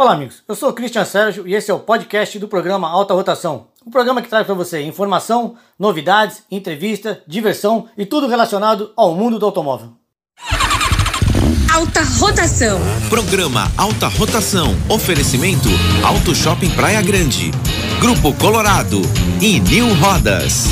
Olá, amigos. Eu sou o Christian Sérgio e esse é o podcast do programa Alta Rotação. Um programa que traz para você informação, novidades, entrevista, diversão e tudo relacionado ao mundo do automóvel. Alta Rotação. Programa Alta Rotação. Oferecimento Auto Shopping Praia Grande. Grupo Colorado e New Rodas.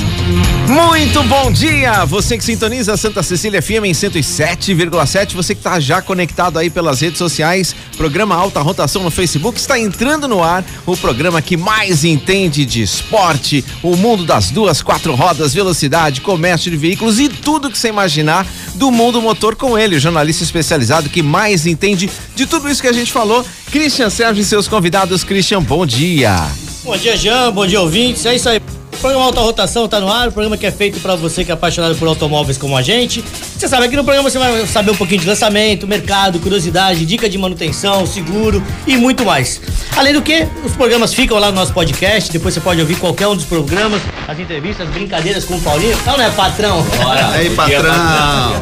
Muito bom dia! Você que sintoniza Santa Cecília FM em 107,7, você que está já conectado aí pelas redes sociais, programa Alta Rotação no Facebook, está entrando no ar o programa que mais entende de esporte, o mundo das duas, quatro rodas, velocidade, comércio de veículos e tudo que você imaginar do mundo motor com ele, o jornalista especializado que mais entende de tudo isso que a gente falou, Christian Sérgio e seus convidados. Christian, bom dia! Bom dia, Jean. Bom dia, ouvintes. É isso aí. O programa Alta Rotação está no ar, o programa que é feito para você que é apaixonado por automóveis como a gente. Você sabe, aqui no programa você vai saber um pouquinho de lançamento, mercado, curiosidade, dica de manutenção, seguro e muito mais. Além do que, os programas ficam lá no nosso podcast, depois você pode ouvir qualquer um dos programas, as entrevistas, as brincadeiras com o Paulinho. Não, não é patrão? Bora. Aí, patrão!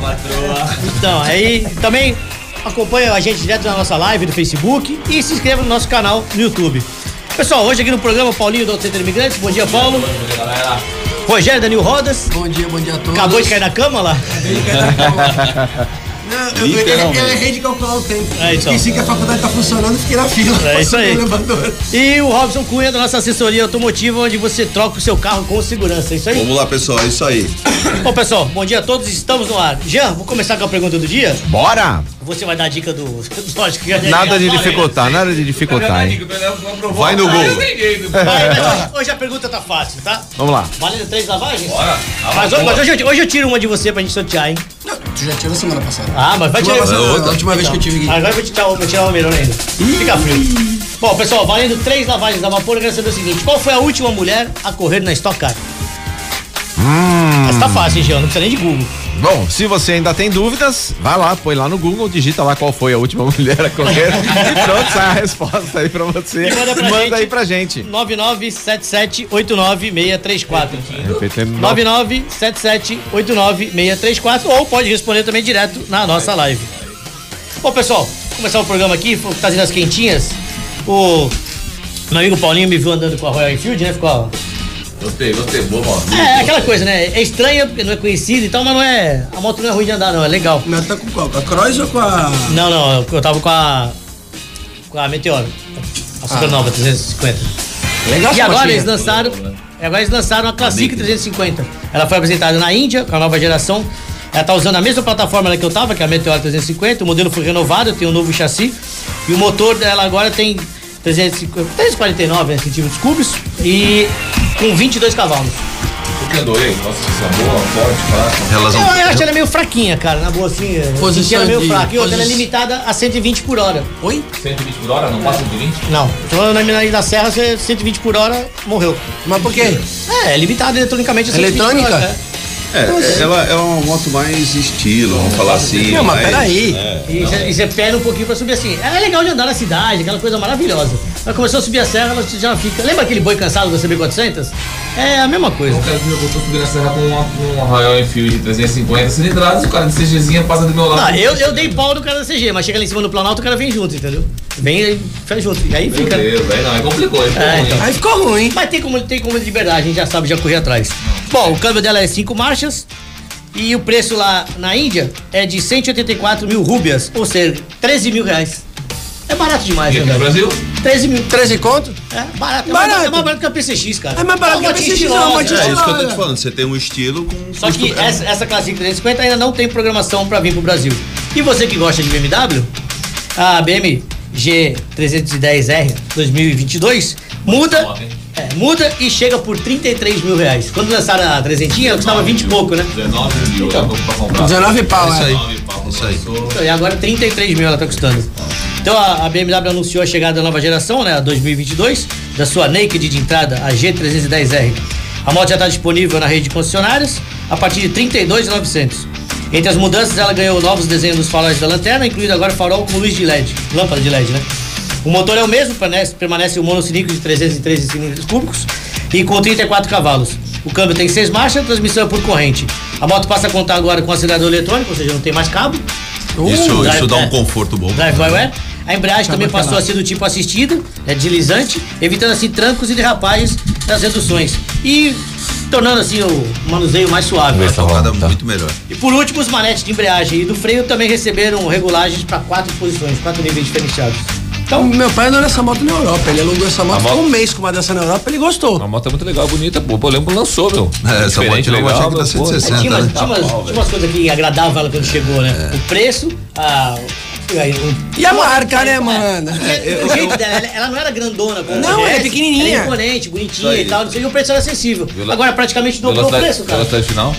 Então, aí também acompanha a gente direto na nossa live do Facebook e se inscreva no nosso canal no YouTube. Pessoal, hoje aqui no programa Paulinho do Centro Imigrantes. Bom dia, Paulo. Bom dia, galera. Rogério Danil Rodas. Bom dia, bom dia a todos. Acabou de cair na cama lá? Não, eu, eu, eu errei de calcular o tempo. É, então. Esqueci que a faculdade tá funcionando, fiquei na fila. É isso aí. E o Robson Cunha da nossa assessoria automotiva, onde você troca o seu carro com segurança. É isso aí? Vamos lá, pessoal, é isso aí. Bom, pessoal, bom dia a todos. Estamos no ar. Jean, vou começar com a pergunta do dia. Bora! Você vai dar a dica do. Lógico que é Nada de dificultar, nada de dificultar, hein? Vai no gol. Vai, mas hoje, a pergunta tá fácil, tá? Vamos lá. Valendo três lavagens? Bora. Mas, hoje, mas hoje, eu- hoje eu tiro uma de você pra gente sortear, hein? Tu já tirou semana passada. Ah, mas vai tirar outra. A última vez que eu tive. Agora eu vou tirar, vou tirar o melhor ainda. Fica frio. Bom, pessoal, valendo três lavagens a vapor, eu quero saber o seguinte: qual foi a última mulher a correr na Stock Car? Mas tá fácil, hein, Jean? Não precisa nem de Google. Bom, se você ainda tem dúvidas, vai lá, põe lá no Google, digita lá qual foi a última mulher a correr e pronto, sai a resposta aí pra você. E manda pra gente. aí pra gente. 997789634. Repetindo, 997789634 ou pode responder também direto na nossa live. Bom, pessoal, começar o programa aqui, trazendo as quentinhas. O meu amigo Paulinho me viu andando com a Royal Enfield, né? Ficou Gostei, gostei. Boa, mano. É, aquela coisa, né? É estranha porque não é conhecida e tal, mas não é. A moto não é ruim de andar, não, é legal. Mas tá com qual? Com a Cross ou com a. Não, não, eu tava com a. Com a Meteor. A Supernova 350. Legal E agora eles lançaram. Agora eles lançaram a Classic 350. Ela foi apresentada na Índia, com a nova geração. Ela tá usando a mesma plataforma que eu tava, que é a Meteor 350. O modelo foi renovado, tem um novo chassi. E o motor dela agora tem 350, 349 né, centímetros cúbicos e com 22 cavalos. O que aí? Nossa, essa boa, forte, fraca. Relação. Eu, eu acho ela meio fraquinha, cara, na boa assim. eu Posição ela meio de- fraca. E outra, ela é posi- limitada a 120 por hora. Oi? 120 por hora? Não passa de 20? Não, então na, na, na serra, você 120 por hora, morreu. Mas por quê? É, é limitado eletronicamente a 120 por Eletrônica? hora, é. É, ela é uma moto mais estilo, vamos falar assim. Não, mas mais- peraí. é. E você- E você pega um pouquinho pra subir assim. É legal de andar na cidade, aquela coisa maravilhosa. Mas começou a subir a serra, ela já fica. Lembra aquele boi cansado da CB400? É a mesma coisa. O cara que eu tô subindo a serra com com uma Royal Enfield 350 cilindradas e o cara de CGzinha passa do meu lado. Não, eu, eu dei pau no cara da CG, mas chega lá em cima no Planalto, o cara vem junto, entendeu? Vem e faz junto. E aí Meu fica. Deus, velho, não, aí complicou. Aí ficou É, ruim. então. Aí ficou ruim. Mas tem como, tem como de verdade, a gente já sabe, já corri atrás. Bom, o câmbio dela é 5 marchas e o preço lá na Índia é de 184 mil rúbias, ou seja, 13 mil reais. É barato demais, E né, aqui no? Brasil? 13 mil. 13 conto? É barato. É Barato. mais, é mais barato que a PCX, cara. É mais barato que a PCX, estilosa. é É isso que eu tô te falando, você tem um estilo com. Só que essa, essa Classic 350 ainda não tem programação pra vir pro Brasil. E você que gosta de BMW, a BMW G310R 2022 muda, é, muda e chega por 33 mil reais. Quando lançaram a 300, ela custava 20 e pouco, né? 19 mil, pra comprar. 19 pau, Isso é. aí. 19 pau, Isso aí. Então, E agora 33 mil ela tá custando. Então a, a BMW anunciou a chegada da nova geração, né, a 2022, da sua Naked de entrada, a G310R. A moto já está disponível na rede de concessionárias a partir de 32,900. Entre as mudanças, ela ganhou novos desenhos dos faróis da lanterna, incluindo agora farol com luz de LED, lâmpada de LED, né? O motor é o mesmo, permanece, permanece o monocilíndrico de 313 cilindros cúbicos e com 34 cavalos. O câmbio tem seis marchas, a transmissão é por corrente. A moto passa a contar agora com acelerador eletrônico, ou seja, não tem mais cabo. Isso, drive- isso dá é, um conforto bom. Drive by wire. A embreagem também passou a ser do tipo assistida, é deslizante, evitando assim trancos e derrapagens nas reduções. E tornando assim o manuseio mais suave. Uma tocada muito melhor. E por último, os manetes de embreagem e do freio também receberam regulagens para quatro posições, quatro níveis diferenciados. Então, meu pai andou nessa moto na Europa. Ele alugou essa moto, ficou moto- um mês com uma dessa na Europa, ele gostou. A moto é muito legal, bonita, pô. Eu lembro que lançou, meu. É, essa moto Diferente, é uma legal, que meu, pô. 160. tinha, umas, né? tinha, umas, Tá tinha umas coisas que agradavam ela quando chegou, né? O preço, a. o- E a marca, né, mano? o jeito dela, ela, não era grandona como Não, a ela é Jess, pequenininha. Ela é imponente, bonitinha e tal, não sei, e o preço era acessível. Agora praticamente dobrou o preço, cara. velocidade final?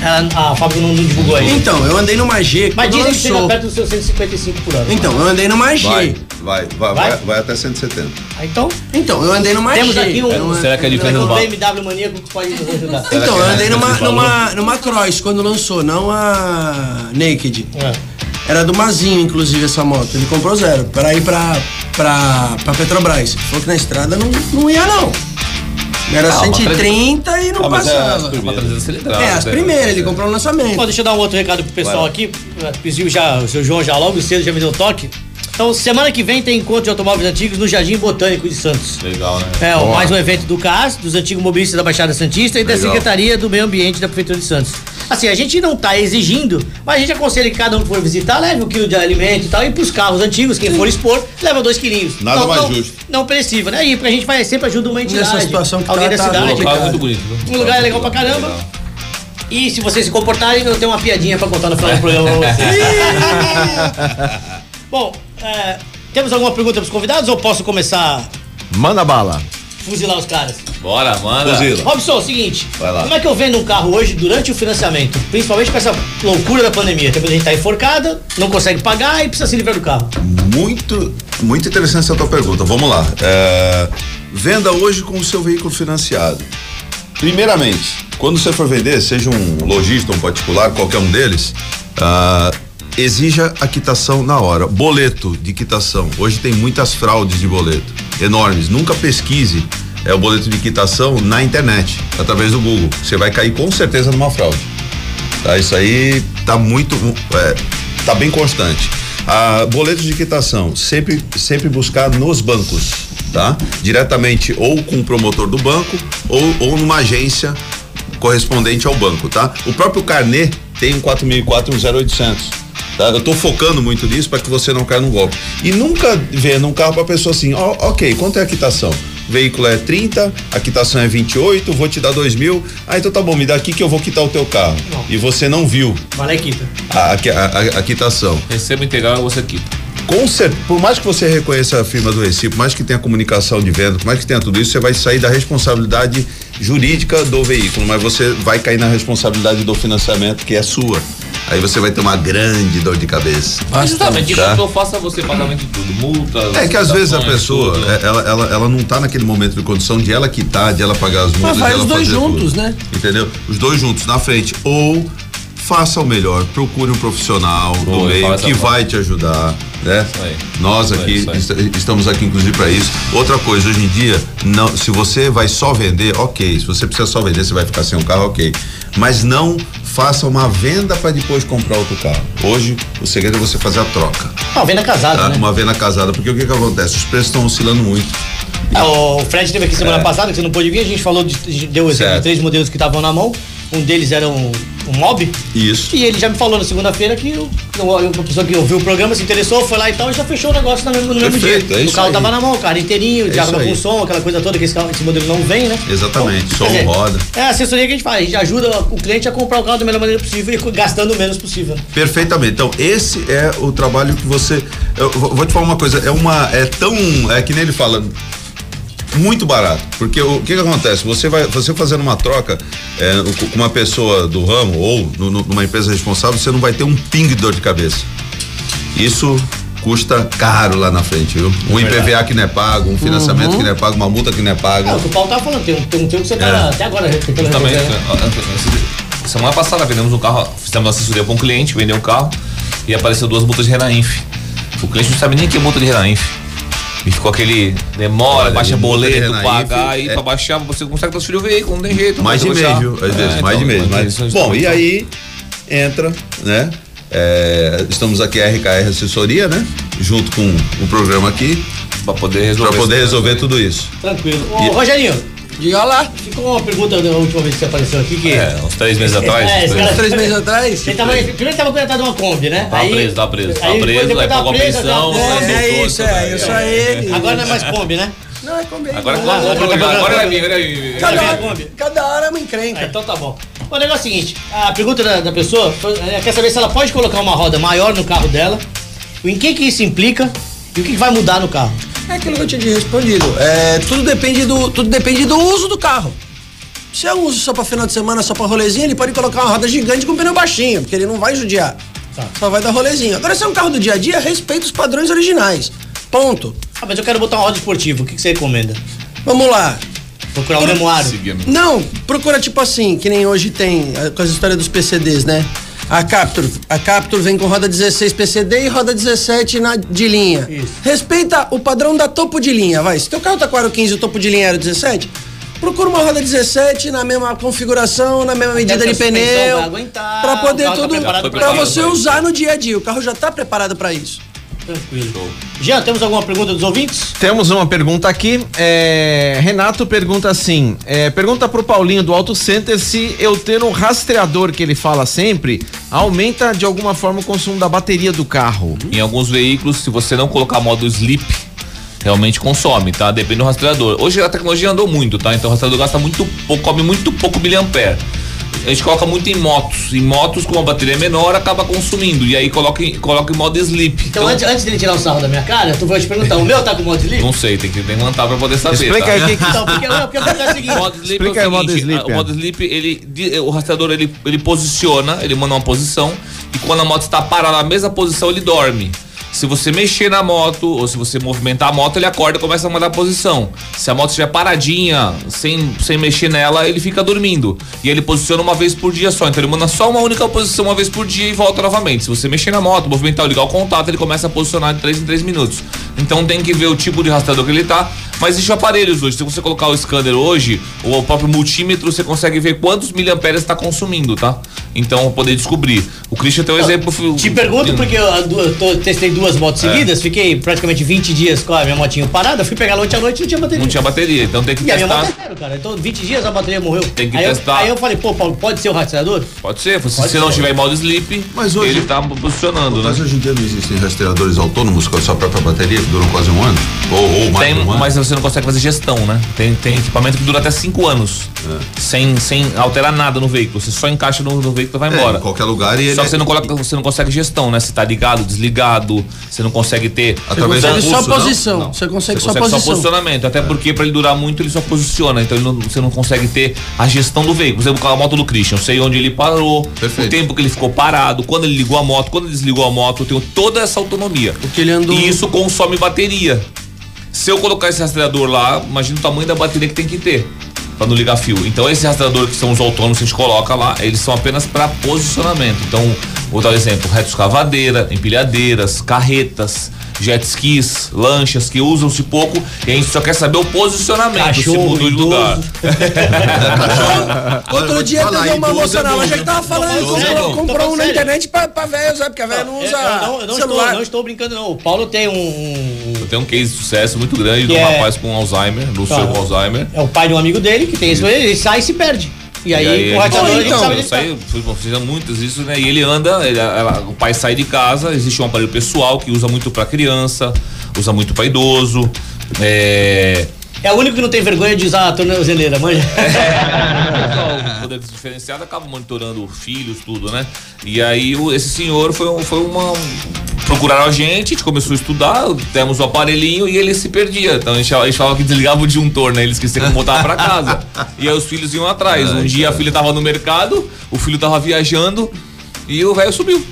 Ela- a fábrica não, divulgou ainda. Então, eu andei numa G Mas dizem que chega perto dos seus 155 por hora. Então, eu andei numa G. Vai, vai, vai, Vai? vai, até 170. Ah, Então, Então, eu andei numa temos G. aqui um, uma- Será que é diferente um? BMW maníaco que pode nos ajudar. Então, eu é andei numa, numa, numa Cross quando lançou, não a Naked. É. Era do Mazinho, inclusive, essa moto. Ele comprou zero, para ir pra, pra, pra Petrobras. Falou que na estrada não, não ia, não. Era Ah, uma 130 e não Ah, é passava. as Uma primeiras. 300 cilindrada. É, as primeiras, ele comprou no lançamento. Bom, deixa eu dar um outro recado pro pessoal Vai aqui. Pediu já, o seu João já logo cedo já me deu toque. Então, semana que vem tem encontro de automóveis antigos no Jardim Botânico de Santos. Legal, né? É, ó, mais um evento do CAS, dos antigos mobilistas da Baixada Santista e da Legal. Secretaria do Meio Ambiente da Prefeitura de Santos. Assim, a gente não tá exigindo, mas a gente aconselha que cada um que for visitar leve um quilo de alimento e tal, e pros carros antigos, quem for expor, leva dois quilinhos. Nada não, mais não, justo. Não perecível, né? E a gente vai sempre ajuda uma entidade. Nessa situação que alguém tá- da tá cidade. O local é muito bonito. Um lugar legal pra caramba. Legal. E se vocês se comportarem, eu tenho uma piadinha pra contar no final do programa pra vocês. Bom, é, temos alguma pergunta pros convidados ou posso começar Manda bala. A fuzilar os caras? Bora, manda. Fuzila. Robson, é o seguinte, Vai lá. como é que eu vendo um carro hoje durante o financiamento? Principalmente com essa loucura da pandemia. Tem muita gente tá enforcada, não consegue pagar e precisa se livrar do carro. Muito, muito interessante essa tua pergunta. Vamos lá. É, venda hoje com o seu veículo financiado. Primeiramente, quando você for vender, seja um lojista, um particular, qualquer um deles, ah, exija a quitação na hora. Boleto de quitação. Hoje tem muitas fraudes de boleto, enormes. Nunca pesquise é, o boleto de quitação na internet, através do Google. Você vai cair com certeza numa fraude. Tá? Isso aí tá muito, é, tá bem constante. Ah, boletos de quitação, sempre, sempre buscar nos bancos, tá? Diretamente ou com o promotor do banco ou, ou numa agência correspondente ao banco, tá? O próprio carnê tem um 4004 e um 0800. Tá? Eu tô focando muito nisso para que você não caia no golpe. E nunca vendo um carro para pessoa assim, ó, ok, quanto é a quitação? O veículo é 30, a quitação é 28, vou te dar 2 mil. Ah, então tá bom, me dá aqui que eu vou quitar o teu carro. Não. E você não viu Vai lá e quita. a, a, a- a quitação. Receba integral você quita. Com cer- por mais que você reconheça a firma do Recife, por mais que tenha comunicação de venda, por mais que tenha tudo isso, você vai sair da responsabilidade jurídica do veículo, mas você vai cair na responsabilidade do financiamento que é sua. Aí você vai ter uma grande dor de cabeça. Justamente, Tá. então faça você pagamento de tudo. Multas. É que às vezes a pessoa, tudo. é, ela, ela, ela não tá naquele momento de condição de ela quitar, de ela pagar as multas, faz de ela os dois juntos, tudo. né? Entendeu? Os dois juntos na frente. Ou faça o melhor, procure um profissional do meio que vai te ajudar, né? Isso aí. Nós Isso aí, aqui isso aí. est- estamos aqui inclusive para isso. Outra coisa, hoje em dia, não, se você vai só vender, ok. Se você precisa só vender, você vai ficar sem um carro, ok. Mas não faça uma venda para depois comprar outro carro. Hoje, o segredo é você fazer a troca. Não, venda casada, tá? né? Uma venda casada, porque o que que acontece? Os preços estão oscilando muito. Ah, o Fred teve aqui semana passada, que você não pôde vir, a gente falou de, de- deu exemplo É. De três modelos que estavam na mão. Um deles era um, um mob. Isso. E ele já me falou na segunda-feira que o, o- a pessoa que ouviu o programa se interessou, foi lá e tal, e já fechou o negócio no mesmo, no mesmo Perfeito, dia. é o carro aí. tava na mão, o carro inteirinho, É aí. com som, aquela coisa toda que esse, carro, esse modelo não vem, né? Exatamente, Então, som, dizer, roda. É a assessoria que a gente faz, a gente ajuda o cliente a comprar o carro da melhor maneira possível e gastando o menos possível. né? Perfeitamente. Então, esse é o trabalho que você. Eu vou vou te falar uma coisa, é uma. É tão. É que nem ele fala. Muito barato. Porque o que, que acontece? Você vai. Você fazendo uma troca é, com uma pessoa do ramo ou no- numa empresa responsável, você não vai ter um pingo de dor de cabeça. Isso custa caro lá na frente, viu? Um IPVA que não é pago, um financiamento que não é pago, uma multa que não é paga. É o que o Paulo tava falando, tem um, tem um teu que você tá É. até agora Justamente. resolver, né? Semana passada vendemos um carro, fizemos uma assessoria para um cliente, vendeu um carro e apareceu duas multas de Renainf. O cliente não sabe nem que é multa de Renainf. E ficou aquele demora, Olha, baixa de boleto, pagar, aí é- pra baixar, você consegue transferir o veículo, não tem jeito. Mais de baixar. viu? Às vezes, É, mais de então, mês. Mas, isso- isso bom, e aí entra, né? É, estamos aqui a RKR Assessoria, né? Junto com o programa aqui, Pra poder resolver. para poder resolver tudo isso. Tranquilo. Ô, Rogerinho, Diga lá. ficou uma pergunta da última vez que você apareceu aqui que. aí. É, uns três meses atrás. É, três- cara- Três meses atrás. Ele tava, primeiro ele tava contratado uma Kombi, né? Tava preso, tava preso. Tava aí preso, depois aí pagou a pensão, aí É voltou, isso, também. é, eu sou ele. Agora não é mais Kombi, né? Não, é comigo. Agora, Ah, agora, agora- agora, agora vai vir, agora é Kombi. cada hora é uma Ah, encrenca. então tá bom. O negócio é o seguinte: a pergunta da, da pessoa ela quer saber se ela pode colocar uma roda maior no carro dela, em que que isso implica e o que, que vai mudar no carro. É aquilo que eu tinha respondido. É, tudo depende do, tudo depende do uso do carro. Se é um uso só pra final de semana, só pra rolezinho, ele pode colocar uma roda gigante com pneu baixinho, porque ele não vai judiar. Tá. Só vai dar rolezinho. Agora, se é um carro do dia a dia, respeita os padrões originais. Ponto. Ah, mas eu quero botar uma roda esportiva, o que, que você recomenda? Vamos lá. Procurar um Pro- memoário. Seguindo. Não, procura tipo assim, que nem hoje tem eh, com as histórias dos PCDs, né? A Captur, a Captur vem com roda 16 PCD e roda 17 na, de linha. Isso. Respeita o padrão da topo de linha, vai. Se teu carro tá com aro 15 e o topo de linha era 17, procura uma roda 17 na mesma configuração, na mesma medida de pneu, o poder tá tudo, pra pra você usar no dia a dia. O carro já tá preparado pra isso. Tranquilo. Jean, temos alguma pergunta dos ouvintes? Temos uma pergunta aqui. é, Renato pergunta assim: é, pergunta pro Paulinho do Auto Center se eu ter um rastreador que ele fala sempre aumenta de alguma forma o consumo da bateria do carro. Em alguns veículos, se você não colocar modo sleep, realmente consome, tá? Depende do rastreador. Hoje a tecnologia andou muito, tá? Então o rastreador gasta muito pouco, come muito pouco miliampere. A gente coloca muito em motos. Em motos, com uma bateria menor, acaba consumindo. E aí coloca em, coloca em modo sleep. Então, antes, antes dele tirar o sarro da minha cara, tu vai te perguntar, o meu tá com modo sleep? Não sei, tem que levantar pra poder saber. Explica tá? aí o que, que Então, porque, não, porque eu vou o seguinte. O modo sleep Explica é aí o o modo seguinte, sleep, a- o é. modo sleep, ele, di- o rastreador ele, ele posiciona, ele manda uma posição e quando a moto está parada na mesma posição, ele dorme. Se você mexer na moto ou se você movimentar a moto, ele acorda e começa a mudar a posição. Se a moto estiver paradinha, sem, sem mexer nela, ele fica dormindo. E ele posiciona uma vez por dia só. Então ele manda só uma única posição uma vez por dia e volta novamente. Se você mexer na moto, movimentar ou ligar o contato, ele começa a posicionar de 3 em 3 minutos. Então tem que ver o tipo de rastreador que ele tá. Mas existem aparelhos hoje. Se você colocar o scanner hoje, ou o próprio multímetro, você consegue ver quantos miliamperes está consumindo, tá? Então poder descobrir. O Christian tem um exemplo. Te pergunto porque eu, eu tô- testei duas motos É. seguidas, fiquei praticamente 20 dias com a minha motinha parada, fui pegar ontem à noite e não tinha bateria. Não tinha bateria, então tem que E a minha moto testar. é zero, cara. Então 20 dias a bateria morreu. Tem que aí testar. Eu, aí eu falei, pô, Paulo, pode ser o rastreador? Pode ser, se Pode você não tiver em modo sleep, Mas hoje- ele tá posicionando, né? Mas hoje em dia não existem rastreadores autônomos com a sua própria bateria que duram quase um ano? Ou, ou mais Tem, um ano? mas você não consegue fazer gestão, né? Tem, tem equipamento que dura até 5 anos. Sem, sem alterar nada no veículo. Você só encaixa no, no veículo vai É, embora. em qualquer lugar e ele Só que é- você não, coloca, você não consegue gestão, né? Se tá ligado, desligado, você não consegue ter. Você Através consegue do só pulso, não? posição. Não. Você consegue Você só consegue só posição. posicionamento. Até porque pra ele durar muito, ele só posiciona. Então não- você não consegue ter a gestão do veículo. Por exemplo, a moto do Christian. Eu sei onde ele parou, Perfeito. o tempo que ele ficou parado, quando ele ligou a moto, quando ele desligou a moto. Eu tenho toda essa autonomia. O que ele andou- E isso consome bateria. Se eu colocar esse rastreador lá, imagina o tamanho da bateria que tem que ter. Pra não ligar fio. Então, esse rastreador que são os autônomos que a gente coloca lá, eles são apenas para posicionamento. Então, vou dar um exemplo: reto escavadeira, empilhadeiras, carretas, jet skis, lanchas que usam-se pouco e a gente só quer saber o posicionamento, se Cachorro, mudou de lugar. Outro dia teve uma moça é na loja que viu? tava falando que é comprou, comprou um na internet pra, pra velho usar, porque a velha não Eu- usa eu, não, eu não estou, celular. não estou brincando, não. O Paulo tem um. Eu tenho um case de sucesso muito grande de Que um é- rapaz com Alzheimer, do Tá. Alzheimer. é o pai de um amigo dele que tem isso, ele sai e se perde. E aí, E aí, com a gente então, sabe fizemos muitas isso, né? E ele anda, ele- ela- o pai sai de casa, existe um aparelho pessoal que usa muito pra criança, usa muito pra idoso. É, É o único que não tem vergonha de usar a tornozeleira, manja. o poder diferenciado acaba monitorando filhos, tudo, né? E aí o- esse senhor foi, foi uma. Procuraram a gente, a gente começou a estudar, temos o aparelhinho e ele se perdia. Então a gente, a gente falava que desligava o disjuntor, né? Ele esquecia como voltava pra casa. E aí os filhos iam atrás. Um dia a filha tava no mercado, o filho tava viajando e o velho subiu.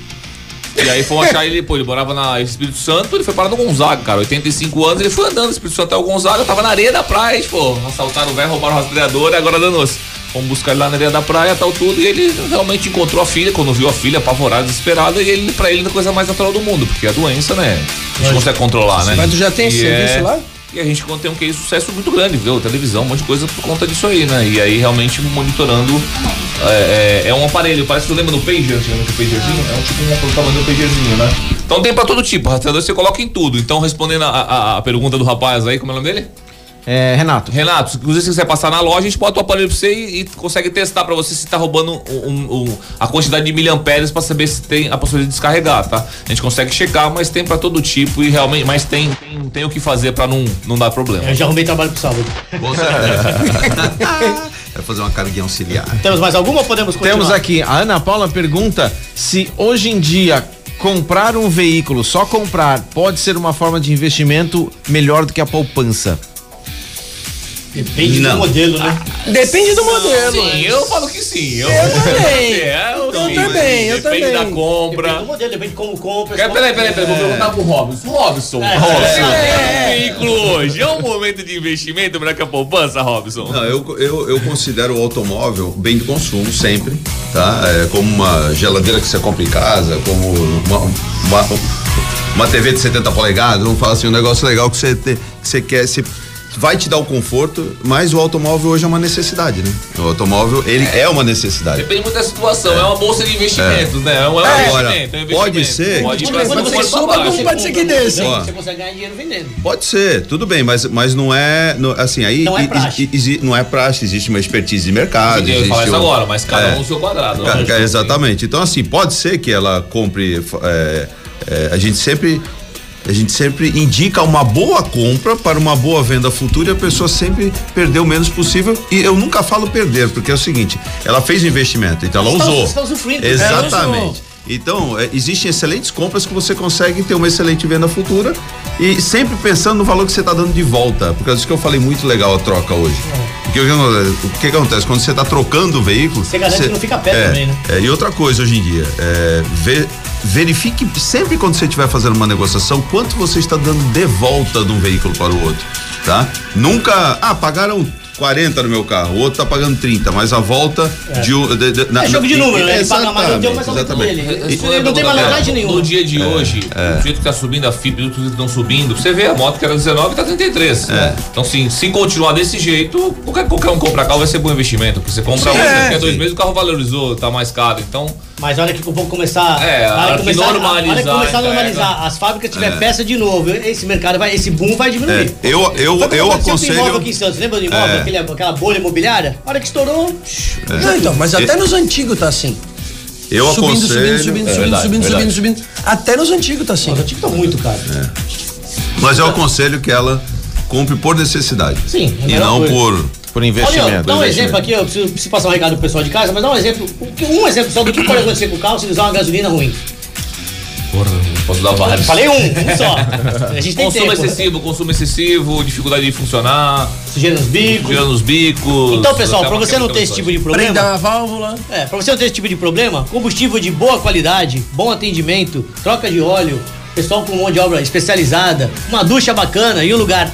E aí fomos achar ele, pô, ele morava na Espírito Santo, ele foi parar no Gonzaga, cara, 85 anos, ele foi andando do Espírito Santo até o Gonzaga, tava na areia da praia, pô, assaltaram o velho, roubaram o rastreador e agora danou-se. Fomos buscar ele lá na areia da praia, tal, tudo, e ele realmente encontrou a filha, quando viu a filha, apavorada, desesperada, e ele, pra ele, é a coisa mais natural do mundo, porque a doença, né, a gente consegue controlar, né? Mas tu já tem esse E serviço é- lá? E a gente tem um case de sucesso muito grande, viu? Televisão, um monte de coisa por conta disso aí, né? E aí realmente monitorando é, é, é um aparelho, parece que eu lembro do Pager, antigamente o Pagerzinho, é um tipo um tamanho do Pagerzinho, né? Então tem pra todo tipo, rastreador você coloca em tudo. Então respondendo a, a, a pergunta do rapaz aí, como é o nome dele? É, Renato. Renato, se você quiser passar na loja, a gente bota o aparelho pra você e, e consegue testar pra você se tá roubando um, um, um, a quantidade de miliamperes pra saber se tem a possibilidade de descarregar, tá? A gente consegue checar, mas tem pra todo tipo e realmente, mas tem, tem, tem o que fazer pra não, não dar problema. Eu já arrumei trabalho pro sábado. Vai fazer uma carguinha auxiliar. Temos mais alguma ou podemos continuar? Temos aqui, a Ana Paula pergunta se hoje em dia comprar um veículo, só comprar, pode ser uma forma de investimento melhor do que a poupança. Depende Não. do modelo, né? Depende do modelo. Sim, eu falo que sim. Eu, Eu também. É, eu, sim. também, eu Depende também. da Depende do compra. modelo, depende de como compra. É, peraí, peraí, peraí, vou perguntar pro Robson. Robson, É, Robson, é. um veículo hoje é um momento de investimento melhor que a poupança, Robson? Não, eu, eu, eu considero o automóvel bem de consumo sempre, tá? É como uma geladeira que você compra em casa, como uma, uma, uma TV de 70 polegadas, vamos falar assim, um negócio legal que você, te- que você quer, se vai te dar o conforto, mas o automóvel hoje é uma necessidade, né? O automóvel, ele é, uma necessidade. Depende muito da situação, é, uma bolsa de investimentos, né? É um Agora, investimento, é investimento. pode ser Pode que- pode baixo. como pode ser que. Você consegue ganhar dinheiro vendendo. Pode ser, tudo bem, mas, mas não é, não- assim, aí Não é praxe. não é praxe, existe uma expertise de mercado. Eu ia falar isso um- agora, mas cada É. um no seu quadrado. Ca- lógico. ca- exatamente. Então, assim, pode ser que ela compre. é, é, a gente sempre. A gente sempre indica uma boa compra para uma boa venda futura e a pessoa sempre perder o menos possível. E eu nunca falo perder, porque é o seguinte: ela fez o investimento, então ela Você usou. você tá usufruindo. Exatamente. Então, é, existem excelentes compras que você consegue ter uma excelente venda futura e sempre pensando no valor que você está dando de volta. Por causa disso que eu falei muito legal a troca hoje. Porque o que, que acontece? Quando você está trocando o veículo. Você garante que não fica perto é, também, né? é, e outra coisa hoje em dia, é, ve- verifique sempre quando você estiver fazendo uma negociação quanto você está dando de volta de um veículo para o outro, tá? Nunca, ah, pagaram 40 no meu carro, o outro tá pagando 30, mas a volta de, um- de, de na- É jogo de número, né? Ele paga mais no teu, mas o exatamente. dele. Isso não tem malandragem dela. nenhuma. No dia de hoje, do jeito que tá subindo a FIP, do jeito que estão subindo, você vê a moto que era 19 tá 33. Então, assim, se continuar desse jeito, qualquer, qualquer um comprar carro vai ser bom investimento. Porque você compra hoje, daqui a dois sim. meses o carro valorizou, tá mais caro. Então, Mas olha que o povo começar. É, a hora a hora que começar, normalizar, a hora que começar a entrega. normalizar, as fábricas tiver peça de novo, esse mercado vai, esse boom vai diminuir. É, eu, eu, eu o aconselho. imóvel aqui em Santos, lembra do imóvel, É. aquele- aquela bolha imobiliária? A hora que estourou, Não, então, mas até nos antigos tá assim. Eu subindo, aconselho. subindo, subindo, É subindo, verdade, subindo, verdade. subindo, subindo. Até nos antigos tá assim. os antigos estão muito caros. Mas eu aconselho que ela compre por necessidade. Sim, é E não coisa. por. Por Olha, investimento. dá um investimento. exemplo aqui, eu preciso, preciso passar um recado pro pessoal de casa, mas dá um exemplo, um exemplo só do que pode acontecer com o carro se ele usar uma gasolina ruim. porra, não posso dar vários. Falei um, um só. A gente tem Consumo tempo. excessivo, consumo excessivo, dificuldade de funcionar, Sujeira nos bicos. girando nos bicos. Então, pessoal, uma você não ter esse tipo de Prenda problema, a válvula. é, pra você não ter esse tipo de problema, combustível de boa qualidade, bom atendimento, troca de óleo, pessoal com mão de obra especializada, uma ducha bacana e um lugar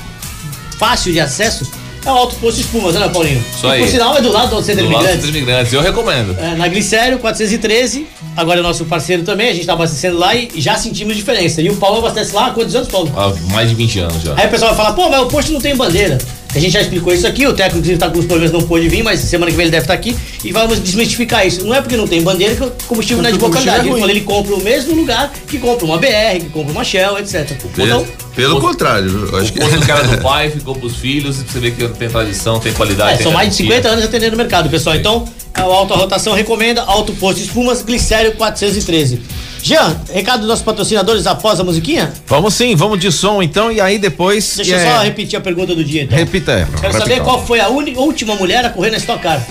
fácil de acesso, é o Alto Posto Espumas, né, Paulinho? Isso E, aí. Por sinal, é do lado do Centro Do Imigrantes. dos imigrantes, eu recomendo. É, na Glicério 413, agora é nosso parceiro também, a gente tá abastecendo lá e já sentimos diferença. E o Paulo abastece lá há quantos anos, Paulo? Há mais de 20 anos já. Aí o pessoal vai falar, pô, mas o posto não tem bandeira. A gente já explicou isso aqui, o técnico inclusive tá com os problemas, não pôde vir, mas semana que vem ele deve estar aqui e vamos desmistificar isso. Não é porque não tem bandeira que o combustível não é de boa o qualidade. Ele é falou, ele compra o mesmo lugar que compra uma BR, que compra uma Shell, etc. Pelo, Então, pelo contrário, eu acho O que. que era do pai ficou pros filhos e você vê que tem tradição, tem qualidade. é, tem são mais de garantia. 50 anos atendendo o mercado, pessoal. Então, a Alta Rotação recomenda Alto Posto Espumas, Glicério 413. Jean, recado dos nossos patrocinadores após a musiquinha? Vamos sim, vamos de som então e aí depois. Deixa eu é, só repetir a pergunta do dia, então. Repita aí. Quero saber qual foi a última mulher a correr na Stock Car.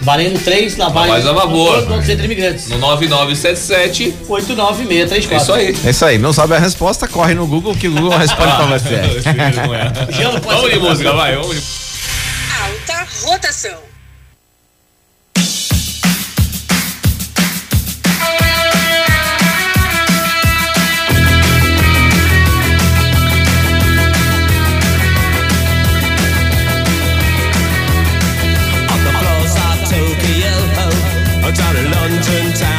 Valendo três lavagens Lavagem a vapor. do Centro Imigrantes. No 9977. 89634. É isso aí. É isso aí, não sabe a resposta, corre no Google que o Google responde pra você. Jean, não pode Vamos de música, vai. Vamos de... Alta rotação.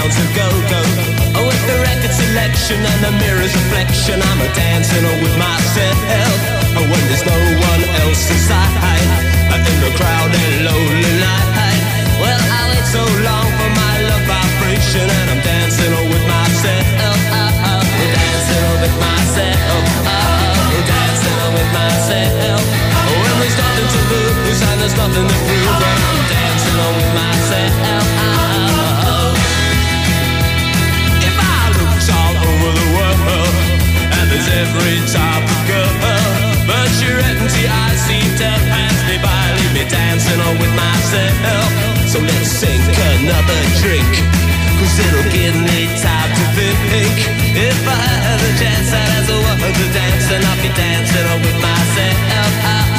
London of go-go. Oh, with the record selection and the mirror's reflection, I'm a dancing with myself. when there's no one else inside. In the crowded, lonely night. Well, I wait so long for my love vibration, and I'm dancing with myself. Dancing with myself. Dancing with myself. When there's nothing to lose and there's nothing to prove, I'm dancing with myself. Every of girl, but your empty eyes seem to pass me by, leave me dancing on with myself. So let's sink another drink, cause it'll give me time to think. If I had a chance, I'd ask a woman to dance, and I'll be dancing on with myself.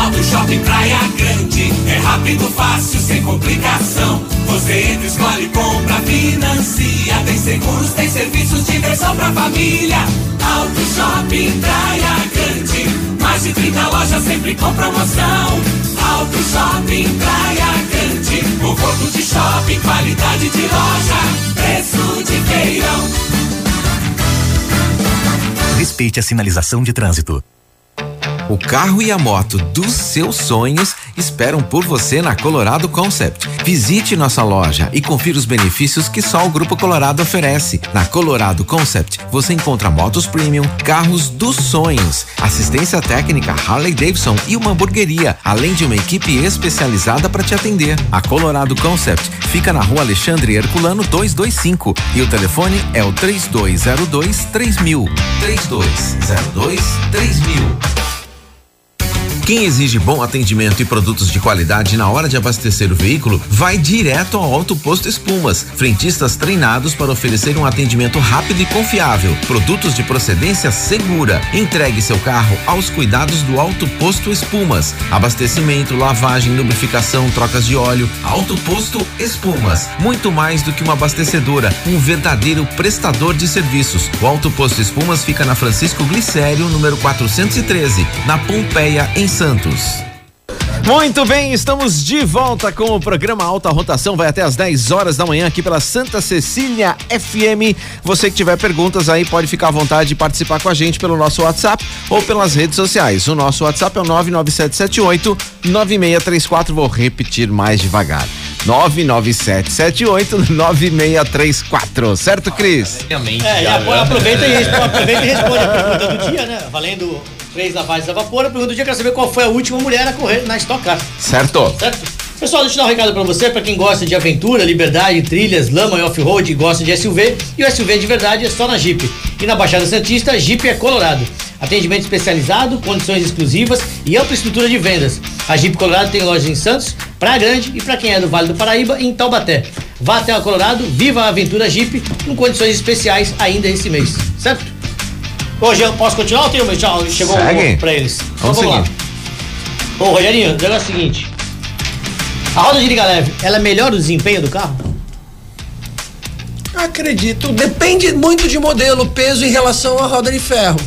Auto Shopping Praia Grande. É rápido, fácil, sem complicação. Você entra, escolhe, compra, financia. Tem seguros, tem serviços, diversão pra família. Auto Shopping Praia Grande. Mais de 30 lojas sempre com promoção. Auto Shopping Praia Grande. Conforto de shopping, qualidade de loja. Preço de feirão. Respeite a sinalização de trânsito. O carro e a moto dos seus sonhos esperam por você na Colorado Concept. Visite nossa loja e confira os benefícios que só o Grupo Colorado oferece. Na Colorado Concept, você encontra motos premium, carros dos sonhos, assistência técnica Harley Davidson e uma hamburgueria, além de uma equipe especializada para te atender. A Colorado Concept fica na rua Alexandre Herculano 225 e o telefone é o 3202 3000. 3202 3000. Quem exige bom atendimento e produtos de qualidade na hora de abastecer o veículo, vai direto ao Alto Posto Espumas. Frentistas treinados para oferecer um atendimento rápido e confiável. Produtos de procedência segura. Entregue seu carro aos cuidados do Alto Posto Espumas. Abastecimento, lavagem, lubrificação, trocas de óleo. Alto Posto Espumas. Muito mais do que uma abastecedora, um verdadeiro prestador de serviços. O Alto Posto Espumas fica na Francisco Glicério, número 413, na Pompeia, em Santos. Muito bem, estamos de volta com o programa Alta Rotação. Vai até às 10 horas da manhã aqui pela Santa Cecília FM. Você que tiver perguntas aí pode ficar à vontade de participar com a gente pelo nosso WhatsApp ou pelas redes sociais. O nosso WhatsApp é o 99778 9634. Vou repetir mais devagar. 99778 9634. Certo, Cris? É, e agora aproveita e responde, aproveita e responde a pergunta do dia, né? Valendo três lavagens a vapor. A pergunta do dia quer saber qual foi a última mulher a correr na Stock Car. Certo. Certo? Pessoal, deixa eu dar um recado pra você, pra quem gosta de aventura, liberdade, trilhas, lama e off-road gosta de SUV. E o SUV de verdade é só na Jeep. E na Baixada Santista, Jeep é Colorado. Atendimento especializado, condições exclusivas e ampla estrutura de vendas. A Jeep Colorado tem lojas em Santos, Praia Grande e para quem é do Vale do Paraíba, em Taubaté. Vá até a Colorado, viva a aventura Jeep com condições especiais ainda esse mês, certo? Hoje eu posso continuar ou tem um tchau? Chegou Segue. um pra eles. Então Vamos lá. Ô, Rogerinho, o negócio é o seguinte. A roda de liga leve, ela é melhor o desempenho do carro? Acredito. Depende muito de modelo, peso em relação à roda de ferro.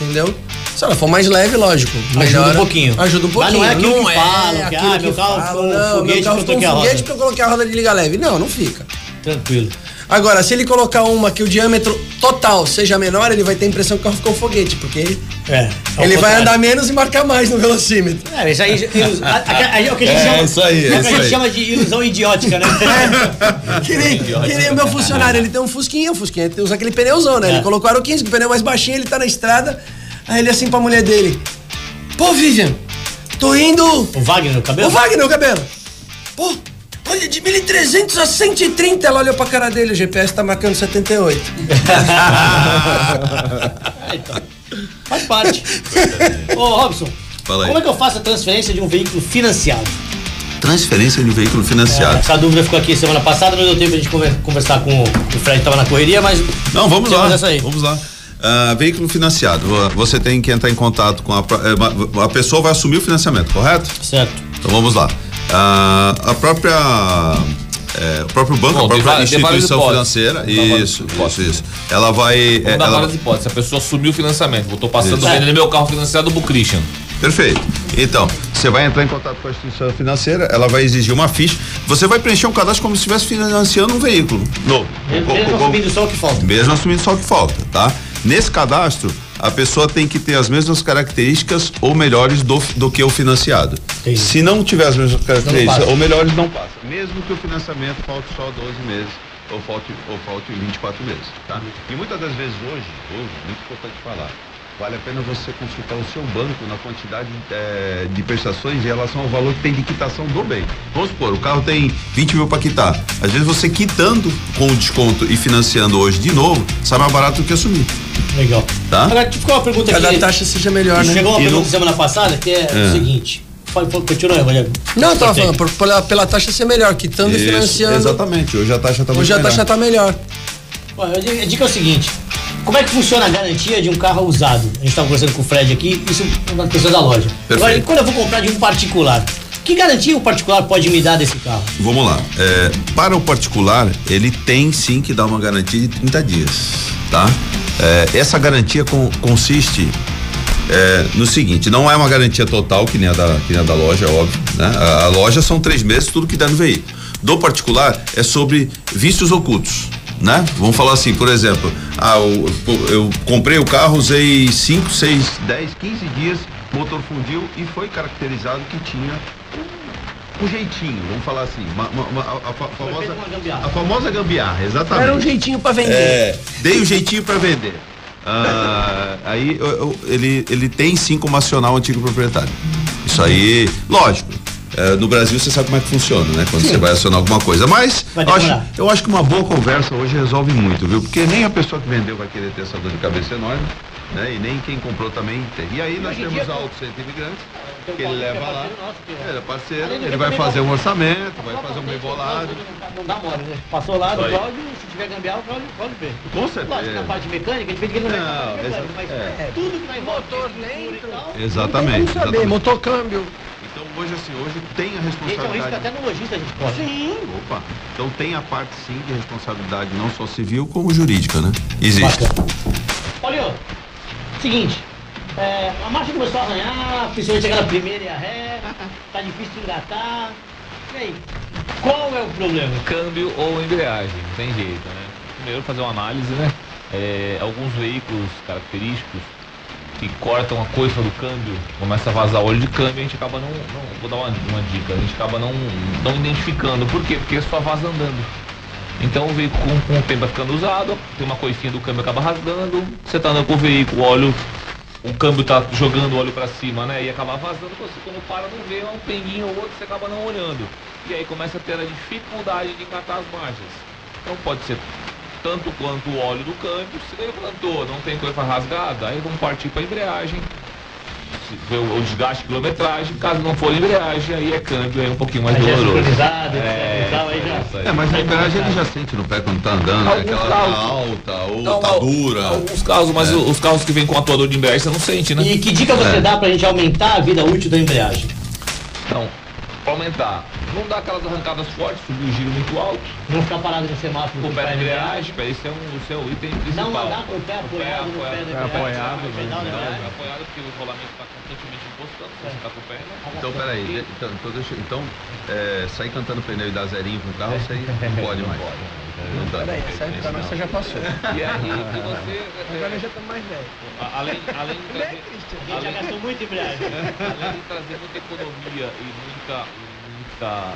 Entendeu? Se ela for mais leve, lógico. Ajuda melhora- um pouquinho. Ajuda um Mas pouquinho. não é aquilo que falam, que, aquilo ah, meu carro falam, ficou um não, foguete meu carro que eu ficou um troquei a roda. foguete porque eu coloquei a roda de liga leve. Não, não fica. Tranquilo. Agora, se ele colocar uma que o diâmetro total seja menor, ele vai ter a impressão que o carro ficou um foguete, porque É. ao ele vai andar menos e marcar mais no velocímetro. É, isso aí ilus- a- a- a- é o que a gente É, chama. isso aí, é o que isso a gente aí. chama de ilusão idiótica, né? Que nem, que nem o meu funcionário, ele tem um Fusquinha, o Fusquinha usa aquele pneuzão, né? É. Ele colocou aro 15, que o pneu é mais baixinho, ele tá na estrada, aí ele assim pra mulher dele, pô, Vivian, tô indo... O Wagner no cabelo? Ô, Wagner, o cabelo. Pô, olha, de 1.300 a 130, ela olhou pra cara dele, o GPS tá marcando 78. É, então. Faz parte. Ô, Robson, Fala aí. como é que eu faço a transferência de um veículo financiado? Transferência de veículo É, financiado. essa dúvida ficou aqui semana passada, não deu tempo de a gente conver- conversar com o, Fred, que tava na correria, mas. Não, vamos lá. essa aí. Vamos lá. Ah, veículo financiado. Você tem que entrar em contato com a. eh, A pessoa vai assumir o financiamento, correto? Certo. Então vamos lá. Ah, a própria. eh, o próprio banco, Bom, a própria instituição financeira. Isso, isso, isso. Ela vai. Vamos dar ela- várias hipóteses. A pessoa assumiu o financiamento. Eu tô passando, vendendo meu carro financiado pro Christian. Perfeito. Então, você vai entrar em contato com a instituição financeira, ela vai exigir uma ficha. Você vai preencher um cadastro como se estivesse financiando um veículo novo. Mesmo Com- com- assumindo só o que falta. Mesmo assumindo só o que falta, tá? Nesse cadastro, a pessoa tem que ter as mesmas características ou melhores do, do que o financiado. Entendi. Se não tiver as mesmas características ou melhores, não passa. Mesmo que o financiamento falte só 12 meses ou falte, ou falte 24 meses, tá? E muitas das vezes hoje, hoje, muito importante falar, vale a pena você consultar o seu banco na quantidade eh, de prestações em relação ao valor que tem de quitação do bem. Vamos supor, o carro tem 20 mil para quitar. Às vezes você quitando com o desconto e financiando hoje de novo, sai mais barato do que assumir. Legal. Tá. Agora, ficou uma pergunta Cada aqui. taxa seja melhor, né? Chegou uma E pergunta não- semana passada que é, É. o seguinte. Continua aí, Rogério. Não, eu tava falando, por- pela, pela taxa ser melhor, quitando e Isso, financiando. Exatamente, hoje a taxa tá muito Hoje a melhor. taxa tá melhor. A dica a dica é o seguinte: como é que funciona a garantia de um carro usado? A gente estava conversando com o Fred aqui, isso é uma pessoa da loja. Agora, e quando eu vou comprar de um particular, que garantia o particular pode me dar desse carro? Vamos lá. É, para o particular, ele tem sim que dar uma garantia de 30 dias, tá? É, essa garantia con- consiste é, no seguinte, não é uma garantia total que nem a da, que nem a da loja, é óbvio, né? A, a loja são três meses, tudo que dá no veículo. Do particular é sobre vícios ocultos, né? Vamos falar assim, por exemplo, ah, eu, eu comprei o carro, usei 5, 6, 10, 15 dias, motor fundiu e foi caracterizado que tinha um jeitinho, vamos falar assim, uma- uma- uma- a, a fa- famosa, a famosa gambiarra, exatamente. Era um jeitinho pra vender. É, dei o jeitinho pra vender. Ah, aí eu- eu- ele, ele tem sim como acionar o antigo proprietário. Isso aí, lógico. É, no Brasil você sabe como é que funciona, né? Quando você vai acionar alguma coisa. Mas eu acho, eu acho que uma boa conversa hoje resolve muito, viu? Porque nem a pessoa que vendeu vai querer ter essa dor de cabeça enorme, né? E nem quem comprou também tem. E aí nós hoje em temos dia- autos entre imigrantes tem o que ele leva que é lá. é- Ele é parceiro, ele que vai fazer um orçamento, vai fazer um rebolado. Não dá mole, né? Passou lá do. Cláudio, se tiver gambiarra, o Cláudio, vê. Com certeza. Lógico na parte mecânica, a gente vê que ele não, é Não, parte mecânica, mas é. tudo que vai Motor e dentro. tal, Exatamente. Vamos saber, exatamente. Então hoje assim, hoje tem a Esse é um risco responsabilidade. até no lojista a gente pode. Sim. Opa. Então tem a parte sim de responsabilidade não só civil como jurídica, né? Existe. Paulinho, seguinte, é, a marcha começou a arranhar, principalmente aquela primeira e a ré, tá difícil de engatar. E aí, qual é o problema? câmbio ou embreagem, não tem jeito, né? Primeiro fazer uma análise, né? É, alguns veículos característicos que cortam a coifa do câmbio, começa a vazar óleo de câmbio, a gente acaba não, não- vou dar uma, uma dica, a gente acaba não, não identificando. Por quê? Porque só vaza andando. Então o veículo com, com o tempo vai ficando usado, tem uma coifinha do câmbio acaba rasgando, você tá andando com o veículo, o óleo, o câmbio tá jogando óleo para cima, né? E acaba vazando, você quando para não vê, é um pinguinho ou outro, você acaba não olhando. E aí começa a ter a dificuldade de encatar as marchas. Então pode ser tanto quanto o óleo do câmbio, se levantou, não tem coisa rasgada, aí vamos partir para embreagem. Se vê o, desgaste de quilometragem, caso não for embreagem, aí é câmbio, aí é um pouquinho mais Aí é doloroso. e tal, aí já-. É, mas a embreagem ele já sente no pé quando tá andando, né? Aquela carros- alta ou Não, tá dura. Alguns carros, mas o- os carros que vêm com atuador de embreagem você não sente, né? E que dica você É. dá pra gente aumentar a vida útil da embreagem? Então, pra aumentar, não dá aquelas arrancadas fortes, subir o giro muito alto, Não ficar parado no semáforo com o pé na embreagem. esse é um, esse é o item principal. Não andar com o pé apoiado no pé da embreagem. apoiado, no pedal da Não, embreagem. é apoiado porque o rolamento está constantemente encostando, se você tá com o pé, né? Então, peraí, então, então, deixa, então é, sair cantando pneu e dar zerinho com o carro, isso aí não pode mais. Não dá. Peraí, essa época nossa já passou. E aí que você. Agora é, já estamos mais velhos. a- além, além de Né, trazer, gente já gastou muito embreagem. além de trazer muita economia e muita, muita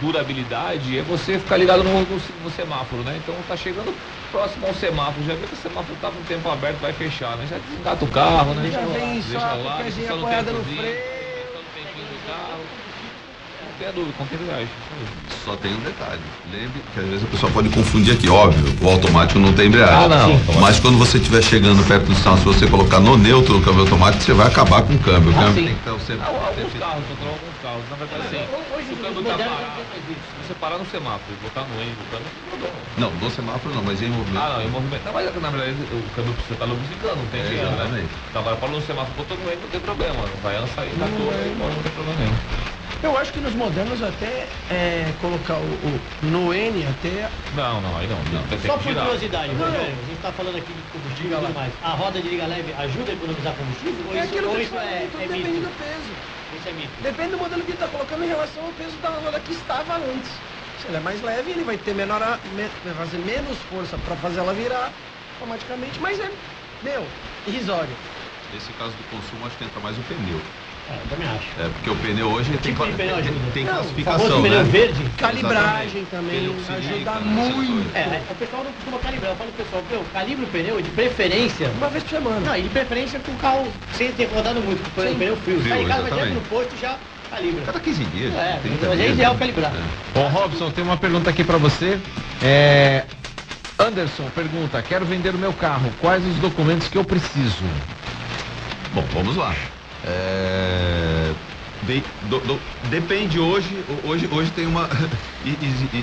durabilidade, é você ficar ligado no, no, semáforo, né? Então tá chegando próximo ao semáforo, já vê que o semáforo tá com o tempo aberto, vai fechar, né? Já desengata o carro, né? Já vem só deixa lá, deixa no no freio. carro. Não tenha dúvida, com viagem. Só tem um detalhe. Lembre que às vezes a pessoa pode confundir aqui, óbvio, o automático não tem embreagem. Ah, não. Mas quando você estiver chegando perto do sinal, se você colocar no neutro o câmbio automático, você vai acabar com o câmbio. O Ah, câmbio sim. tem que estar o sempre. Al- Alguns sempre- carros, alguns carros. Na verdade, assim, Hoje, o câmbio tá modernos parado, se você parar no semáforo e botar no eixo, o câmbio não. Não, no semáforo não, mas em movimento. Ah, não, em movimento. Não, mas na verdade o câmbio precisa estar lubrificando, não tem É, jeito, né? exatamente. Então agora parou no semáforo, botou no eixo, não tem problema. Vai sair, tá não tem problema nenhum. Eu acho que nos modernos até é, colocar o, o- no N até Não, não, aí não. Tem Só por curiosidade, Rogério, a gente tá falando aqui de combustível e tudo mais. A roda de liga leve ajuda a economizar combustível? Ou é isso, aquilo ou que eu isso é, tudo é depende mito? do peso. Isso é mito. Depende do modelo que ele está colocando em relação ao peso da roda que estava antes. Se ele é mais leve, ele vai ter menor, a- me- vai fazer menos força para fazer ela virar automaticamente, mas é, meu, irrisório. Nesse caso do consumo, acho que entra mais o pneu. É, eu também acho. É, porque o pneu hoje tem, tipo tem, ajuda? tem Não, classificação, famoso né? pneu verde. Calibragem Exatamente. também ajuda né, muito. É, é, o pessoal não costuma calibrar. Eu falo pro pessoal, meu, calibra o pneu de preferência. Uma vez por semana. Não, e de preferência com o carro sem ter rodado muito, com o pneu frio. Frio, Sai em casa, vai direto no posto e já calibra. Cada 15 dias. É, 30 mas é ideal né? calibrar. É. Ô Robson, tem uma pergunta aqui pra você. É, Anderson pergunta: quero vender o meu carro. Quais os documentos que eu preciso? Bom, vamos lá. É, de- do- do- depende hoje, hoje, hoje tem uma,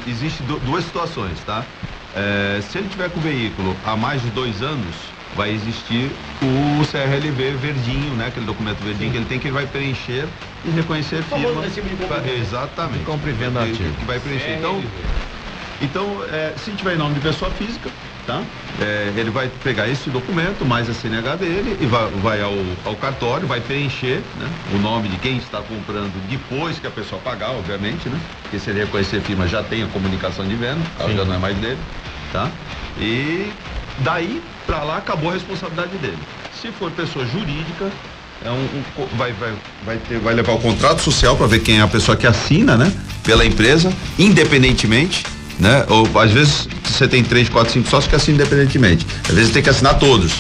existe du- duas situações, tá? É, se ele tiver com o veículo há mais de dois anos, vai existir o CRLV verdinho, né? Aquele documento verdinho que ele tem que ele vai preencher e reconhecer firma. Exatamente. De compra e venda ativo. que vai preencher. Então, então, é, se tiver em nome de pessoa física, tá? É, ele vai pegar esse documento, mais a CNH dele, e vai, vai ao, ao cartório, vai preencher né, o nome de quem está comprando depois que a pessoa pagar, obviamente, né? Porque se ele reconhecer a firma, já tem a comunicação de venda, já não é mais dele, tá? E daí pra lá acabou a responsabilidade dele. Se for pessoa jurídica, é um, um vai, vai, vai, ter, vai levar o contrato social para ver quem é a pessoa que assina, né? Pela empresa, independentemente, né? Ou às vezes você tem três, quatro, cinco sócios que assinam independentemente. Às vezes tem que assinar todos,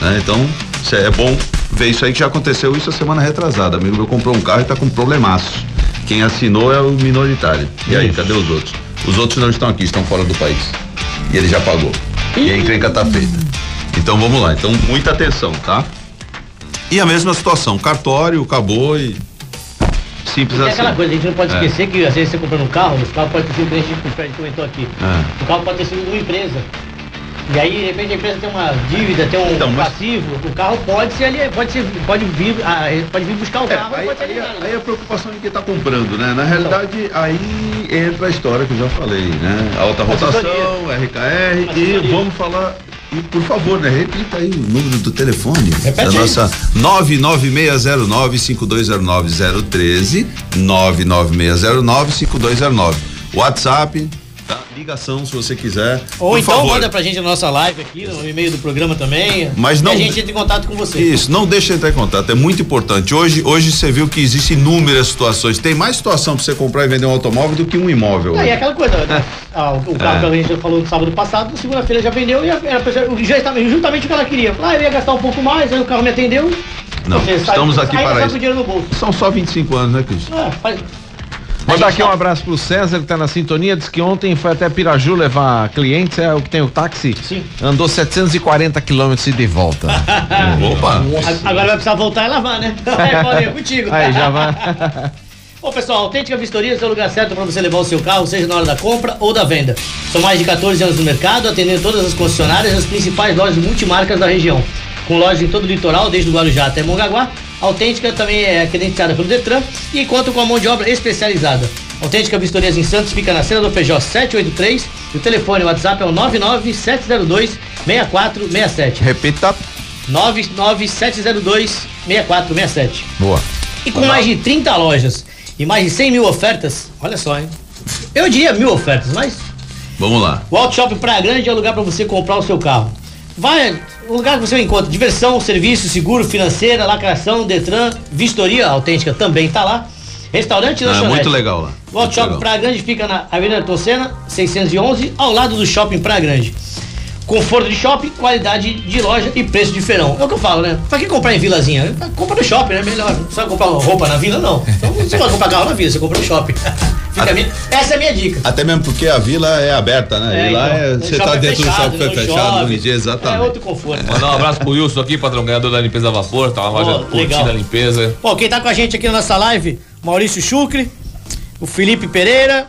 né? Então, é bom ver isso aí que já aconteceu isso a semana retrasada. Amigo meu comprou um carro e tá com um problemaço. Quem assinou é o minoritário. E aí, cadê os outros? Os outros não estão aqui, estão fora do país. E ele já pagou. E a encrenca tá feita. Então vamos lá. Então, muita atenção, tá? E a mesma situação, cartório, acabou e Simples E assim. aquela coisa, a gente não pode É. esquecer que às vezes você comprando um carro, esse carro pode ter sido, a gente comentou aqui, É. o carro pode ter sido de uma empresa. E aí, de repente, a empresa tem uma dívida, tem um Então, mas- passivo, o carro pode ser ali, pode ser, pode vir, ah, pode vir buscar o É, carro, aí, ser aí- aí a preocupação de quem está comprando, né? Na realidade, aí entra a história que eu já falei, né? Alta rotação, RKR e vamos falar. E por favor, né? Repita aí o número do telefone. Repete da nossa 99609-5209 013 99609-5209. WhatsApp, tá? Ligação se você quiser. Ou então favor. manda pra gente na nossa live aqui, no e-mail do programa também. Mas e não- a gente entra em contato com você. Isso, não deixa entrar em contato, é muito importante. Hoje, hoje você viu que existem inúmeras situações. Tem mais situação para você comprar e vender um automóvel do que um imóvel. Hoje. é aquela coisa, né? Ah, o, carro É. que a gente falou no sábado passado, segunda-feira já vendeu e a- pra ser- justamente, justamente o que ela queria. Ah, eu ia gastar um pouco mais, aí o carro me atendeu. Não, Você sai- estamos aqui para isso. São só 25 anos, né, Cris? Ah, faz- Mandar aqui gente um tá- abraço pro César que tá na sintonia, diz que ontem foi até Piraju levar clientes, é o que tem o táxi. Sim. Andou 740 quilômetros e de volta. Opa! A- Agora vai precisar voltar e lavar, né? Aí, Paulinho, contigo. Aí já vai. Bom, pessoal, Autêntica Vistoria é o lugar certo para você levar o seu carro, seja na hora da compra ou da venda. São mais de 14 anos no mercado, atendendo todas as concessionárias e as principais lojas multimarcas da região. Com lojas em todo o litoral, desde o Guarujá até Mongaguá. Autêntica também é credenciada pelo Detran e conta com a mão de obra especializada. Autêntica Vistorias em Santos fica na cena do Feijó 783 e o telefone o WhatsApp é o 99702 6467. Repita. 99702 6467. Boa. E com mais de 30 lojas e mais de 100 mil ofertas, olha só, hein? Eu diria mil ofertas, mas Vamos lá. o Auto Shopping Praia Grande é o lugar para você comprar o seu carro. Vai, o lugar que você encontra diversão, serviço, seguro, financeira, lacração, Detran, vistoria autêntica também tá lá. Restaurante e Ah, lanchonete. muito legal lá. O legal. Praia Grande fica na Avenida Tocena, 611, ao lado do Shopping Praia Grande. Conforto de shopping, qualidade de loja e preço de feirão. É o que eu falo, né? Pra que comprar em vilazinha? Compra no shopping, né? Melhor. Não precisa comprar roupa na vila, não. Então você pode comprar carro na vila, você compra no shopping. Minha- essa é a minha dica. Até mesmo porque a vila é aberta, né? É, e lá então, é, você tá é dentro fechado, do shopping, fechado, chove. bonitinho, É exatamente. outro conforto. Mandar um abraço pro Wilson aqui, patrão ganhador da limpeza a vapor, tá uma loja legal. curtindo a limpeza. Bom, quem tá com a gente aqui na nossa live, Maurício Chucre, o Felipe Pereira,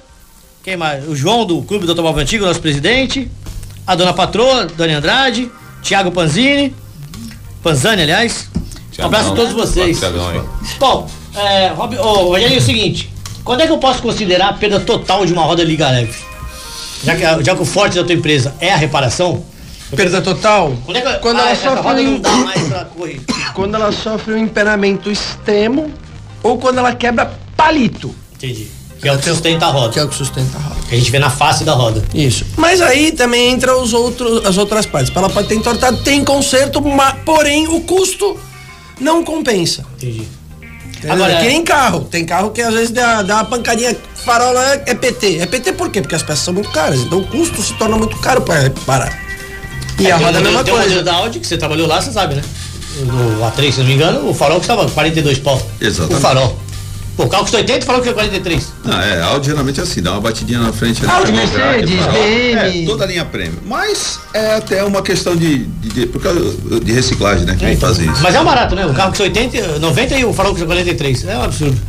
quem mais? O João do Clube do Automóvel Antigo, nosso presidente, a dona patroa, Dani Andrade, Thiago Panzini, Panzani, aliás. Um abraço a todos vocês. Thiagão aí. Bom, é, Rob, ô, Rogério, é o seguinte, quando é que eu posso considerar a perda total de uma roda liga leve? Já que, já que o forte da tua empresa é a reparação, Perda total. quando é que Quando ah, ela essa sofre roda um- não dá mais pra correr? Quando ela sofre um empenamento extremo ou quando ela quebra palito. Entendi. Que é o que sustenta a roda. Que é o que sustenta a roda. Que a gente vê na face da roda. Isso. Mas aí também entra os outros, as outras partes. Ela pode ter entortado, tem conserto, ma- porém o custo não compensa. Entendi. Agora, Agora- que nem carro. Tem carro que às vezes dá, dá uma pancadinha, farola é, é PT. É PT por quê? Porque as peças são muito caras. Então o custo se torna muito caro para reparar. E É, a tem roda é a um mesma tem um coisa. modelo da Audi que você trabalhou lá, você sabe, né? No A3, se não me engano, o farol custava 42 pau. Exatamente. O farol. Pô, o carro custa 80 e o farol custa 43. Ah, é, Audi geralmente é assim, dá uma batidinha na frente. Audi, Mercedes, pra- BM. É, toda a linha prêmio. Mas é até uma questão de, de, de, por causa de reciclagem, né? Que vem fazer isso. Mas é um barato, né? O carro custa 80, 90 e o farol custa 43. É um absurdo.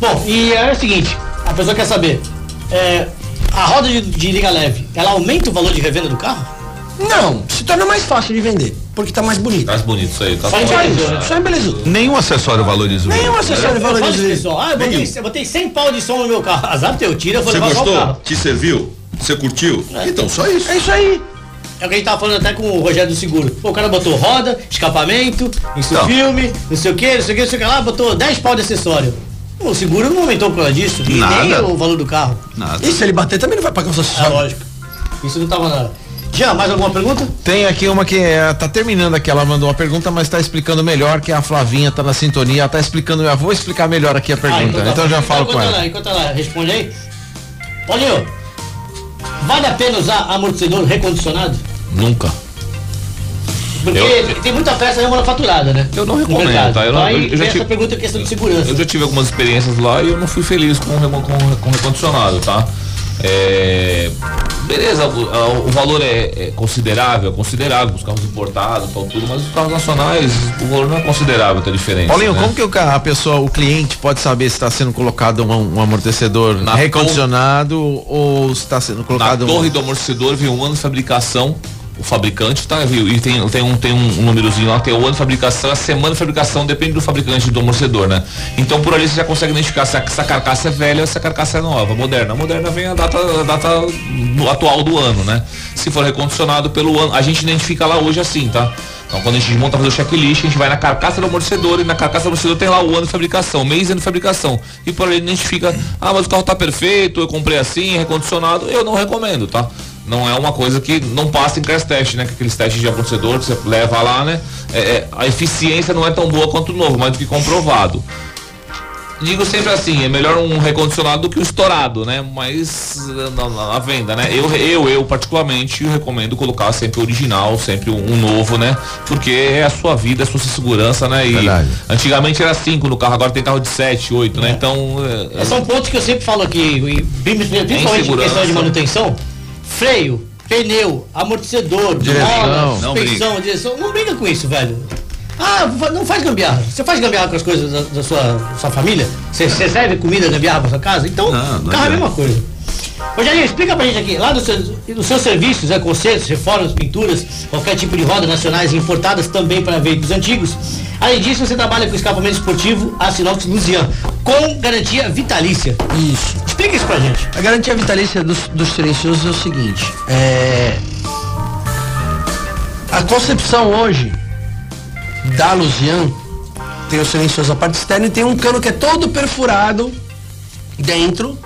Bom, e é o seguinte, a pessoa quer saber, é, a roda de, de liga leve, ela aumenta o valor de revenda do carro? Não, se torna mais fácil de vender, porque tá mais bonito. Mais bonito isso aí, tá Só embelezou, né? Só embelezou. Nenhum acessório valoriza o Nenhum acessório valoriza isso. pessoal, ah, eu botei, eu botei 100 pau de som no meu carro. Azar teu, tira, eu vou Você levar só o gostou? Te serviu? Você curtiu? Então, só isso. É isso aí. É o que a gente tava falando até com o Rogério do Seguro. Pô, o cara botou roda, escapamento, isso Não. filme, não sei o que, não sei o que, não sei o que lá, botou 10 pau de acessório. Pô, o seguro não aumentou por causa disso, e nem Nada. o valor do carro. Nada. E se ele bater também não vai pagar os É acessórios. lógico. Isso não tava nada. Já, mais alguma pergunta? Tem aqui uma que é, tá terminando aqui, ela mandou uma pergunta, mas tá explicando melhor, que a Flavinha tá na sintonia, ela tá explicando, eu vou explicar melhor aqui a pergunta, tá. então, já falo com enquanto ela. ela. Enquanto ela responde aí. Paulinho, vale a pena usar amortecedor recondicionado? Nunca. Porque Eu- tem muita peça remanufaturada, né? Eu não recomendo, tá? Eu não- Então aí eu já vem essa tive- pergunta é questão de segurança. Eu já tive algumas experiências lá e eu não fui feliz com, o com, com recondicionado, tá? É, beleza, o, o valor é, é considerável, é considerável, os carros importados, tal, tudo, mas os carros nacionais, o valor não é considerável, tem diferença. Paulinho, né? como que o, a pessoa, o cliente pode saber se está sendo colocado um, um amortecedor Na recondicionado ou se está sendo Na colocado um- torre do amortecedor vem um ano de fabricação, o fabricante, tá? E tem, tem, um, tem um númerozinho lá, tem o ano de fabricação, a semana de fabricação, depende do fabricante do amortecedor, né? Então por ali você já consegue identificar se a, se a carcaça é velha ou se a carcaça é nova, moderna. A moderna vem a data, a data atual do ano, né? Se for recondicionado pelo ano, a gente identifica lá hoje assim, tá? Então quando a gente monta fazer o checklist, a gente vai na carcaça do amortecedor e na carcaça do amortecedor tem lá o ano de fabricação, mês ano de fabricação. E por ali identifica, ah, mas o carro tá perfeito, eu comprei assim, recondicionado, eu não recomendo, tá? Não é uma coisa que não passa em crash test, né? Que aqueles testes de amortecedor que você leva lá, né? É, é, a eficiência não é tão boa quanto o novo, mas do que comprovado. Digo sempre assim, é melhor um recondicionado do que um estourado, né? Mas na, na- na venda, né? Eu, eu, eu particularmente recomendo colocar sempre o original, sempre um, um novo, né? Porque é a sua vida, é a sua segurança, né? E Verdade. antigamente era 5 no carro, agora tem carro de 7, 8, né? Então. eh, É, São pontos que eu sempre falo aqui, principalmente em questão de manutenção, freio, pneu, amortecedor, Direção. Não suspensão, direção, não briga com isso, velho. Ah, não faz gambiarra. Você faz gambiarra com as coisas da, da sua, sua família? Você você serve comida gambiarra pra sua casa? Então, Não, não carro é a mesma coisa. Rogerinho, explica pra gente aqui, lá nos seus, nos seus serviços, é, consertos, reformas, pinturas, qualquer tipo de roda nacionais importadas também para veículos antigos. Além disso, você trabalha com escapamento esportivo Assinox Luzian, com garantia vitalícia. Isso. Explica isso pra gente. A garantia vitalícia dos, dos silenciosos é o seguinte, é... A concepção hoje da Luzian tem o silencioso a parte externa e tem um cano que é todo perfurado dentro,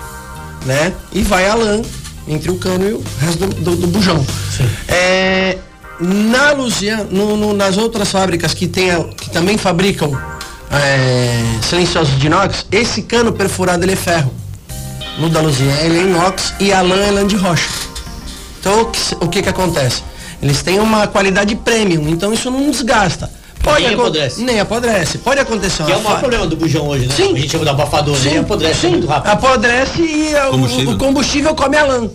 né? E vai a lã entre o cano e o resto do, do, do bujão. É, na Luzian, no- no- nas outras fábricas que, tem, que também fabricam é, silenciosos de inox, esse cano perfurado ele é ferro. No da Luzian ele é inox e a lã é lã de rocha. Então o que, o que que acontece? Eles têm uma qualidade premium, então isso não desgasta. Pode Nem apodrece. Nem apodrece. Pode acontecer Que é o maior problema do bujão hoje, né? Sim. A gente chama de abafador, né? Sim, Apodrece sim. muito rápido. Apodrece e a- o- Combustível. O, combustível come a lã,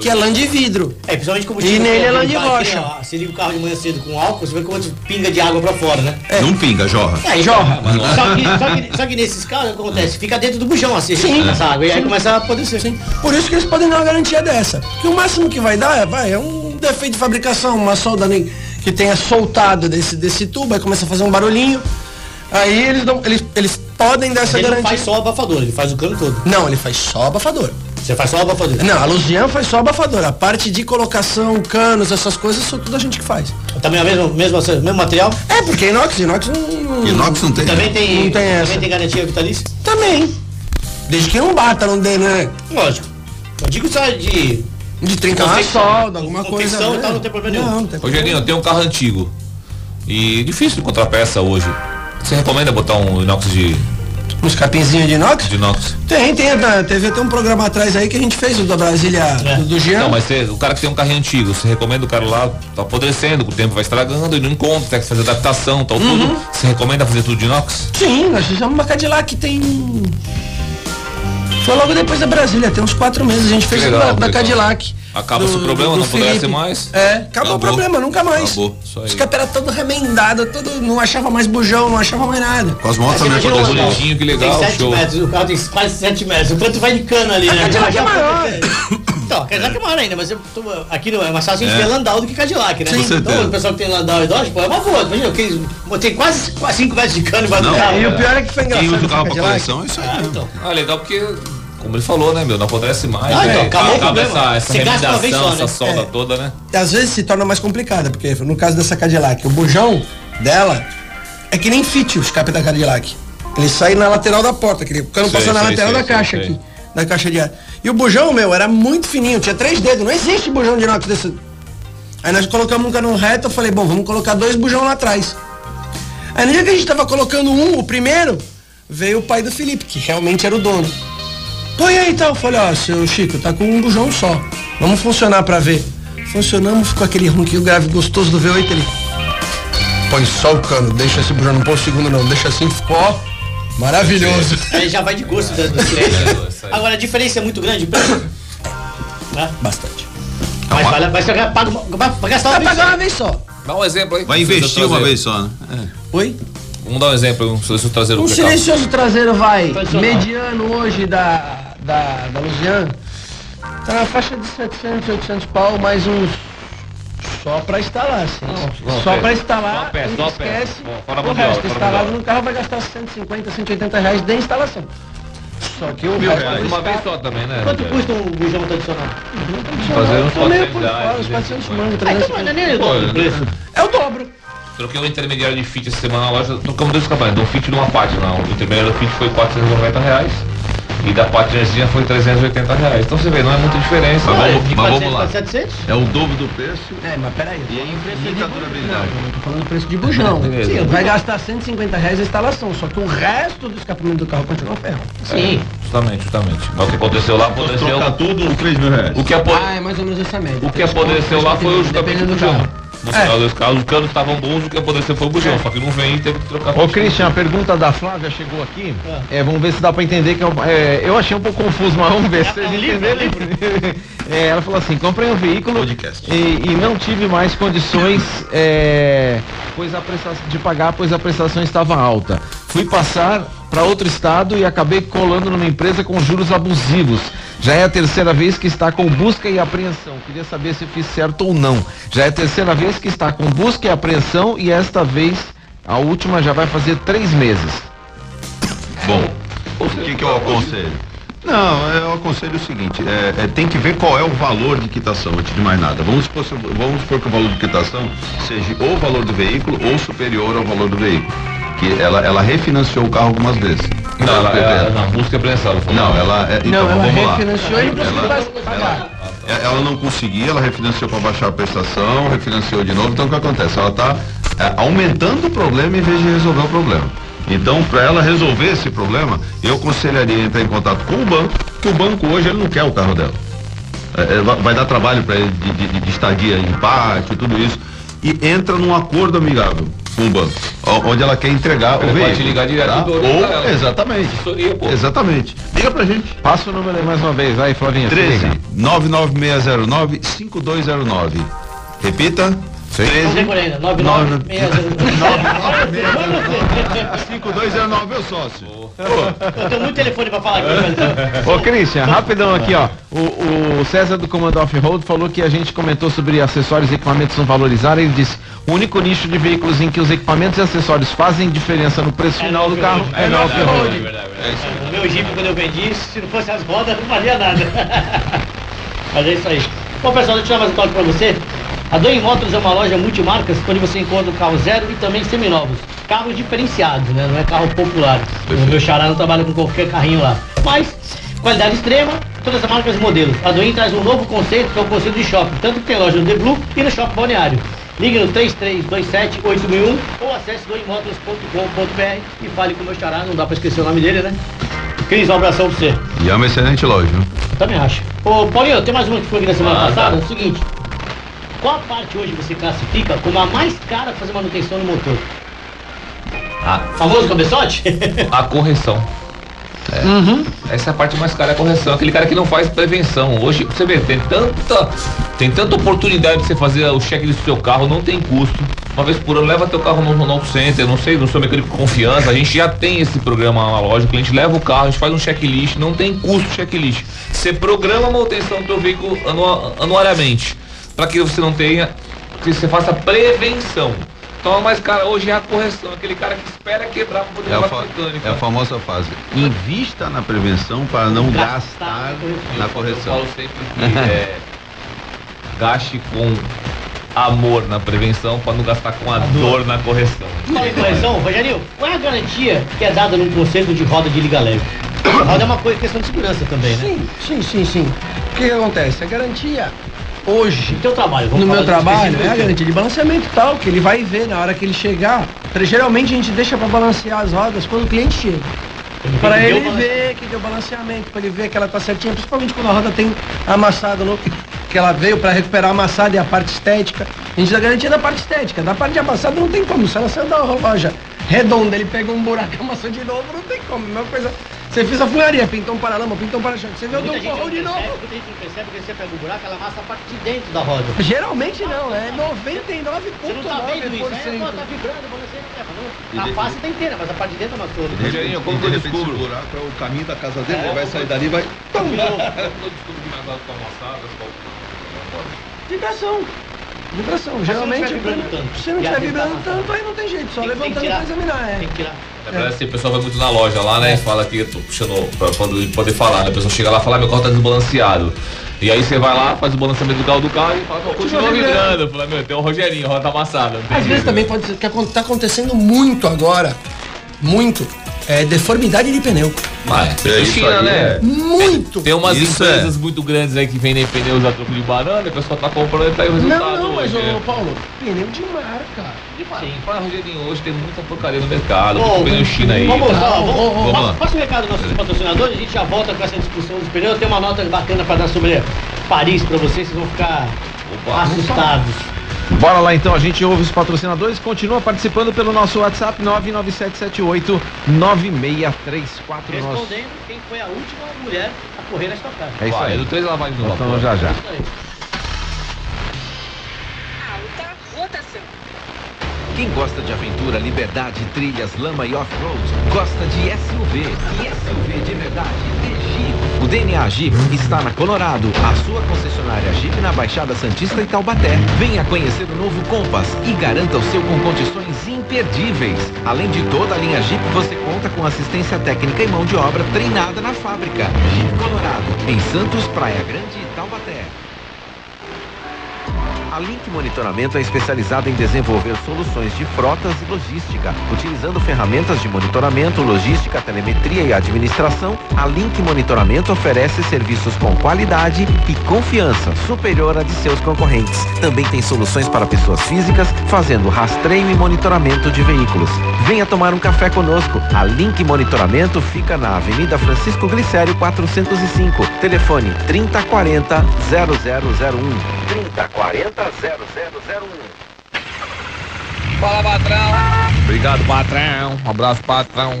que é lã de vidro. É, principalmente combustível. E nele é lã de aqui, rocha. ó, Você liga o carro de manhã cedo com álcool, você vê quanto pinga de água pra fora, né? Não pinga, jorra. Aí, Jorra. Só que, só, que, só que nesses casos acontece, fica dentro do bujão assim, Sim. essa água. E aí começa a apodrecer. Sim. Por isso que eles podem dar uma garantia dessa. Que o máximo que vai dar é, vai, é um defeito de fabricação, uma solda ne- que tenha soltado desse, desse tubo, aí começa a fazer um barulhinho. Aí eles, dão, eles, eles podem dar essa Ele não garantia. faz só o abafador, ele faz o cano todo. Não, ele faz só abafador. Você faz só o abafador. Não, a Luzian faz só abafador. A parte de colocação, canos, essas coisas, são tudo a gente que faz. Também é o mesmo, mesmo, mesmo material? É, porque inox, inox não. Inox não tem. Também tem, Não tem essa. também tem garantia vitalícia? Também. Desde que não bata, não dê, né? Lógico. Eu digo só de. De trincar solda, alguma coisa. Né? tal, não tem problema nenhum. Não, não tem problema. Rogerinho, eu tenho um carro antigo. E difícil encontrar peça hoje. Você recomenda botar um inox de, Um escapinzinho de inox? de inox? Tem, tem. Na TV tem um programa atrás aí que a gente fez, o da Brasília, É. do, do Jean. Não, mas você- o cara que tem um carrinho antigo, você recomenda o cara lá, tá apodrecendo, com o tempo vai estragando, e não encontra, tem que fazer adaptação, tal, Uhum. tudo. Você recomenda fazer tudo de inox? Sim, nós fizemos uma Cadillac que tem. Foi logo depois da Brasília, tem uns quatro meses a gente fez o legal, da, da. Cadillac. Acaba esse problema, não apodrece mais? É, acabou, Acabou. o problema, nunca mais. Acabou. Isso O aí. escape era todo remendado, todo, não achava mais bujão, não achava mais nada. Com as motos também imagina acontece isso. bonitinho, que legal, Tem 7 show. metros, o carro tem quase 7 metros. O quanto vai de cano ali, né? Cadillac é maior. Então, Cadillac é maior ainda, mas eu tô- aqui não é mais fácil a gente É. ver Landau do que Cadillac, né? Com certeza. então o pessoal que tem Landau e Dodge, pô, é uma boa. Imagina, eu tem quase 5 metros de cano embaixo do carro. E o pior é que foi Quem engraçado. usa o carro pra coleção é isso aí Ah, mesmo. então. Ah, legal porque, como ele falou, né, meu, não apodrece mais, Ah, então, né? acabou o Acaba essa, essa só, né? essa solda É. toda, né? às vezes se torna mais complicada, porque no caso dessa Cadillac, o bujão dela é que nem fit o escape da Cadillac. Ele sai na lateral da porta, aquele cano Sei, passa na sei, lateral sei, da caixa sei. aqui, da caixa de ar. E o bujão, meu, era muito fininho, tinha três dedos, não existe bujão de inox desse. Aí nós colocamos um cano reto, eu falei, bom, vamos colocar dois bujão lá atrás. Aí no dia que a gente tava colocando um, o primeiro, veio o pai do Felipe, que realmente era o dono. Põe aí então, eu falei, ó, seu Chico, tá com um bujão só. Vamos funcionar pra ver. Funcionamos, ficou aquele ronquinho grave gostoso do V8 ele. Põe só o cano, deixa esse bujão, não põe o segundo não, deixa assim, ficou ó, maravilhoso. Aí já vai de gosto do, do silêncio. Agora, a diferença é muito grande. Né? Bastante. Mas vai, vai, vai, paga- vai, vai gastar uma Vai vez pagar só. uma vez só. Dá um exemplo aí. Vai investir uma vez só, né? Oi? Vamos dar um exemplo, um silencioso traseiro Um silencioso traseiro vai, mediano hoje da, da, da Luzian, tá na faixa de 700, 800 pau, mais uns só pra instalar, assim. não, só peça. pra instalar, Só peça, só esquece peça. Fora o de resto. fora a Instalado de no carro vai gastar 150, 180 reais de instalação. Só que o Mil resto reais. Uma vez só também, né? Quanto custa um bujão tradicional? Fazer uns Tô meio 400 por reais, fora, uns 400 mangos, não é o dobro. Troquei um intermediário de fit essa semana na loja, trocamos dois escapamentos, um fit e uma pátina. O intermediário do fit foi 490 reais e da patinazinha foi 380 reais. Então você vê, não é muita diferença. Mas vamos, mas vamos lá. 700? É o dobro do preço É, mas peraí. e é infinita durabilidade. Não, eu tô falando do preço de bujão. Sim, vai gastar 150 reais a instalação, só que o resto do escapamento do carro continua ferro. Sim. Justamente, justamente. Mas o que aconteceu lá, apodreceu. Trocar tudo, 3 mil reais. O que, apo... Ah, é mais ou menos essa média. o que apodreceu lá foi o escapamento do carro. No É. final dos carros, os canos estavam bons, o que apodreceu foi o bujão. Só que não vem e teve que trocar Ô tudo. Christian, a pergunta da Flávia chegou aqui. É, vamos ver se dá pra entender que eu, é, eu achei um pouco confuso, mas vamos ver se vocês entenderem. É, ela falou assim: comprei um veículo Podcast. e, e não tive mais condições é, pois a prestação, de pagar, pois a prestação estava alta. Fui passar para outro estado e acabei colando numa empresa com juros abusivos. Já é a terceira vez que está com busca e apreensão. Queria saber se fiz certo ou não. Já é a terceira vez que está com busca e apreensão e esta vez, a última, já vai fazer três meses. Bom, o que, que eu aconselho? Não, eu aconselho o seguinte, é, é, tem que ver qual é o valor de quitação, antes de mais nada. Vamos supor, vamos supor que o valor de quitação seja ou o valor do veículo ou superior ao valor do veículo. Que ela, ela refinanciou o carro algumas vezes. Não, ela, ela, não, busca e apreensão. ela falou. Não, ela. É, então, Não, ela vamos lá. refinanciou e não conseguiu Ela- mais pagar. É, Ela não conseguia, ela refinanciou para baixar a prestação, refinanciou de novo. Então o que acontece? Ela está aumentando o problema em vez de resolver o problema. Então, para ela resolver esse problema, eu aconselharia entrar em contato com o banco, que o banco hoje ele não quer o carro dela. É, é, vai- dar trabalho para ele de, de- de estadia em pátio, tudo isso. E entra num acordo amigável o- onde ela quer entregar Ele o pode veículo. te ligar direto tá? Ou, exatamente. Pô. Exatamente. Liga pra gente. Passa o número aí mais uma vez, vai, Flavinha. se 13 liga. 99609 5209. Repita. 13 Não decorei ainda. 99 5209 meu sócio. Eu tenho muito telefone pra falar aqui. Ô Christian, rapidão aqui, ó. O, o César do Comando Off-Road falou que a gente comentou sobre acessórios e equipamentos não valorizaram. Ele disse: o único nicho de veículos em que os equipamentos e acessórios fazem diferença no preço É final do carro off-road. é no off-road. O meu Jeep, quando eu vendi, se não fosse as rodas, não valia nada. Mas é isso aí. Bom, pessoal, deixa eu dar mais um toque pra você. A Doim Motors é uma loja multimarcas onde você encontra carro zero e também seminovos. Carros diferenciados, né? Não é carro popular. O meu xará não trabalha com qualquer carrinho lá. Mas, qualidade extrema, todas as marcas e modelos. A Doim traz um novo conceito, que é o conceito de shopping. Tanto que tem loja no The Blue e no Shopping Balneário. Ligue no 3327-8001 ou acesse doimotors.com.br e fale com o meu xará. Não dá pra esquecer o nome dele, né? Cris, um abração pra você. E é uma excelente loja. viu? Também acho. Ô, Paulinho, tem mais uma que foi aqui na semana Ah, passada? tá. É o seguinte. Qual parte hoje você classifica como a mais cara pra fazer manutenção no motor? Ah, Famoso cabeçote? a correção. Essa é a parte mais cara, é a correção. Aquele cara que não faz prevenção. Hoje, você vê, tem tanta, tem tanta oportunidade de você fazer o checklist do seu carro, não tem custo. Uma vez por ano, leva teu carro no, no auto center, não sei, no seu mecânico de confiança. A gente já tem esse programa analógico, a gente leva o carro, a gente faz um checklist, não tem custo checklist. Você programa a manutenção do teu veículo anua- anualmente, para que você não tenha, que você faça prevenção. Então mais cara hoje é a correção, aquele cara que espera quebrar para poder É a, levar mecânica. é a famosa fase. Invista na prevenção para não gastar na Eu correção. falo sempre que é, gaste com amor na prevenção para não gastar com a dor na correção. Fala em correção, Rogerinho, qual é a garantia que é dada num conceito de roda de liga leve? A roda é uma coisa, questão de segurança também, né? Sim, sim, sim, sim. O que, que acontece? A garantia hoje, No teu trabalho, no vamos meu falar trabalho, é a garantia de balanceamento e tal, que ele vai ver na hora que ele chegar. Geralmente a gente deixa para balancear as rodas quando o cliente chega. Para ele ver que deu balanceamento, para ele ver que ela tá certinha, principalmente quando a roda tem amassado no que ela veio para recuperar a amassada e a parte estética. A gente dá garantia da parte estética, da parte de amassada não tem como. Se ela saiu da loja redonda, ele pegou um buraco e amassou de novo, não tem como. Mesma coisa. Você fez a funilaria, pintou um paralama, pintou um para-choque. Você vê o Dom Porrão não de percebe, novo. muita gente não percebe porque você pega o buraco, ela amassa a parte de dentro da roda. Geralmente não, é Você não tá vendo isso, né? Pô, tá 99,9%. vibrando, você não é, A face tá inteira, mas a parte de dentro amassou. Rogerinho, como que eu descubro? Esse buraco é o caminho da casa dele, É, ele vai eu- sair dali e vai. Como que eu descubro que minhas águas estão amassadas? Vibração. Vibração. Mas se não Geralmente, estiver vibrando tanto, se não estiver tá vibrando tanto, aí não tem jeito. Só Tem tem levantando tirar. pra examinar. É. Tem que tirar. É, parece que o pessoal vai muito na loja lá, né? Fala que eu tô puxando pra quando poder falar, né? A pessoa chega lá e fala, "Ah, meu carro tá desbalanceado. E aí você vai lá, faz o balanceamento do carro do carro e fala, "Pô, continua vibrando. Eu falo, meu, tem o Rogerinho, roda amassada. tem Às vezes jeito." também pode ser que tá acontecendo muito agora. Muito. É deformidade de pneu. Mas, É, isso China, aí né? é- Muito. Tem umas Isso empresas muito grandes aí que vendem pneus a troco de banana, o pessoal tá comprando e pega o resultado. Não, não, mas hoje, ô né? Paulo, pneu de marca. Sim, fala, Rogerinho, hoje tem muita porcaria no mercado, muito pneu China aí. Vamos, tá? ó, vamos, Vamos lá. Passa o recado dos nossos patrocinadores, a gente já volta com essa discussão dos pneus. Tem uma nota bacana pra dar sobre Paris pra vocês, vocês vão ficar Opa. assustados. Bora lá então, a gente ouve os patrocinadores, continua participando pelo nosso WhatsApp 99778 9634. Nosso... Respondendo quem foi a última mulher a correr na estocada. É isso aí. do três lavagens no Então já já. Alta rotação. Quem gosta de aventura, liberdade, trilhas, lama e off-road, gosta de SUV. E SUV de verdade é Jeep. O DNA Jeep está na Colorado, a sua concessionária Jeep na Baixada Santista e Taubaté. Venha conhecer o novo Compass e garanta o seu com condições imperdíveis. Além de toda a linha Jeep, você conta com assistência técnica e mão de obra treinada na fábrica. Jeep Colorado, em Santos, Praia Grande. A Link Monitoramento é especializada em desenvolver soluções de frotas e logística. Utilizando ferramentas de monitoramento, logística, telemetria e administração, a Link Monitoramento oferece serviços com qualidade e confiança superior à de seus concorrentes. Também tem soluções para pessoas físicas, fazendo rastreio e monitoramento de veículos. Venha tomar um café conosco. A Link Monitoramento fica na Avenida Francisco Glicério 405. Telefone 3040 0001. 3040 0001. Fala, patrão. Obrigado, patrão. Um abraço, patrão.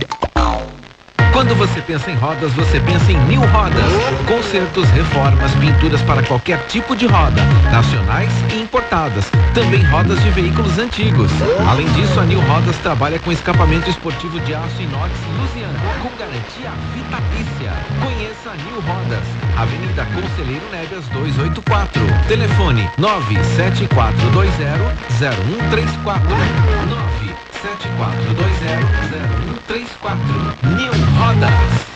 Quando você pensa em rodas, você pensa em New Rodas. Consertos, reformas, pinturas para qualquer tipo de roda, nacionais e importadas. Também rodas de veículos antigos. Além disso, a New Rodas trabalha com escapamento esportivo de aço inox Lusiana, com garantia vitalícia. Conheça a New Rodas. Avenida Conselheiro Nebias 284. Telefone 974200134. 974200134. New Rodas.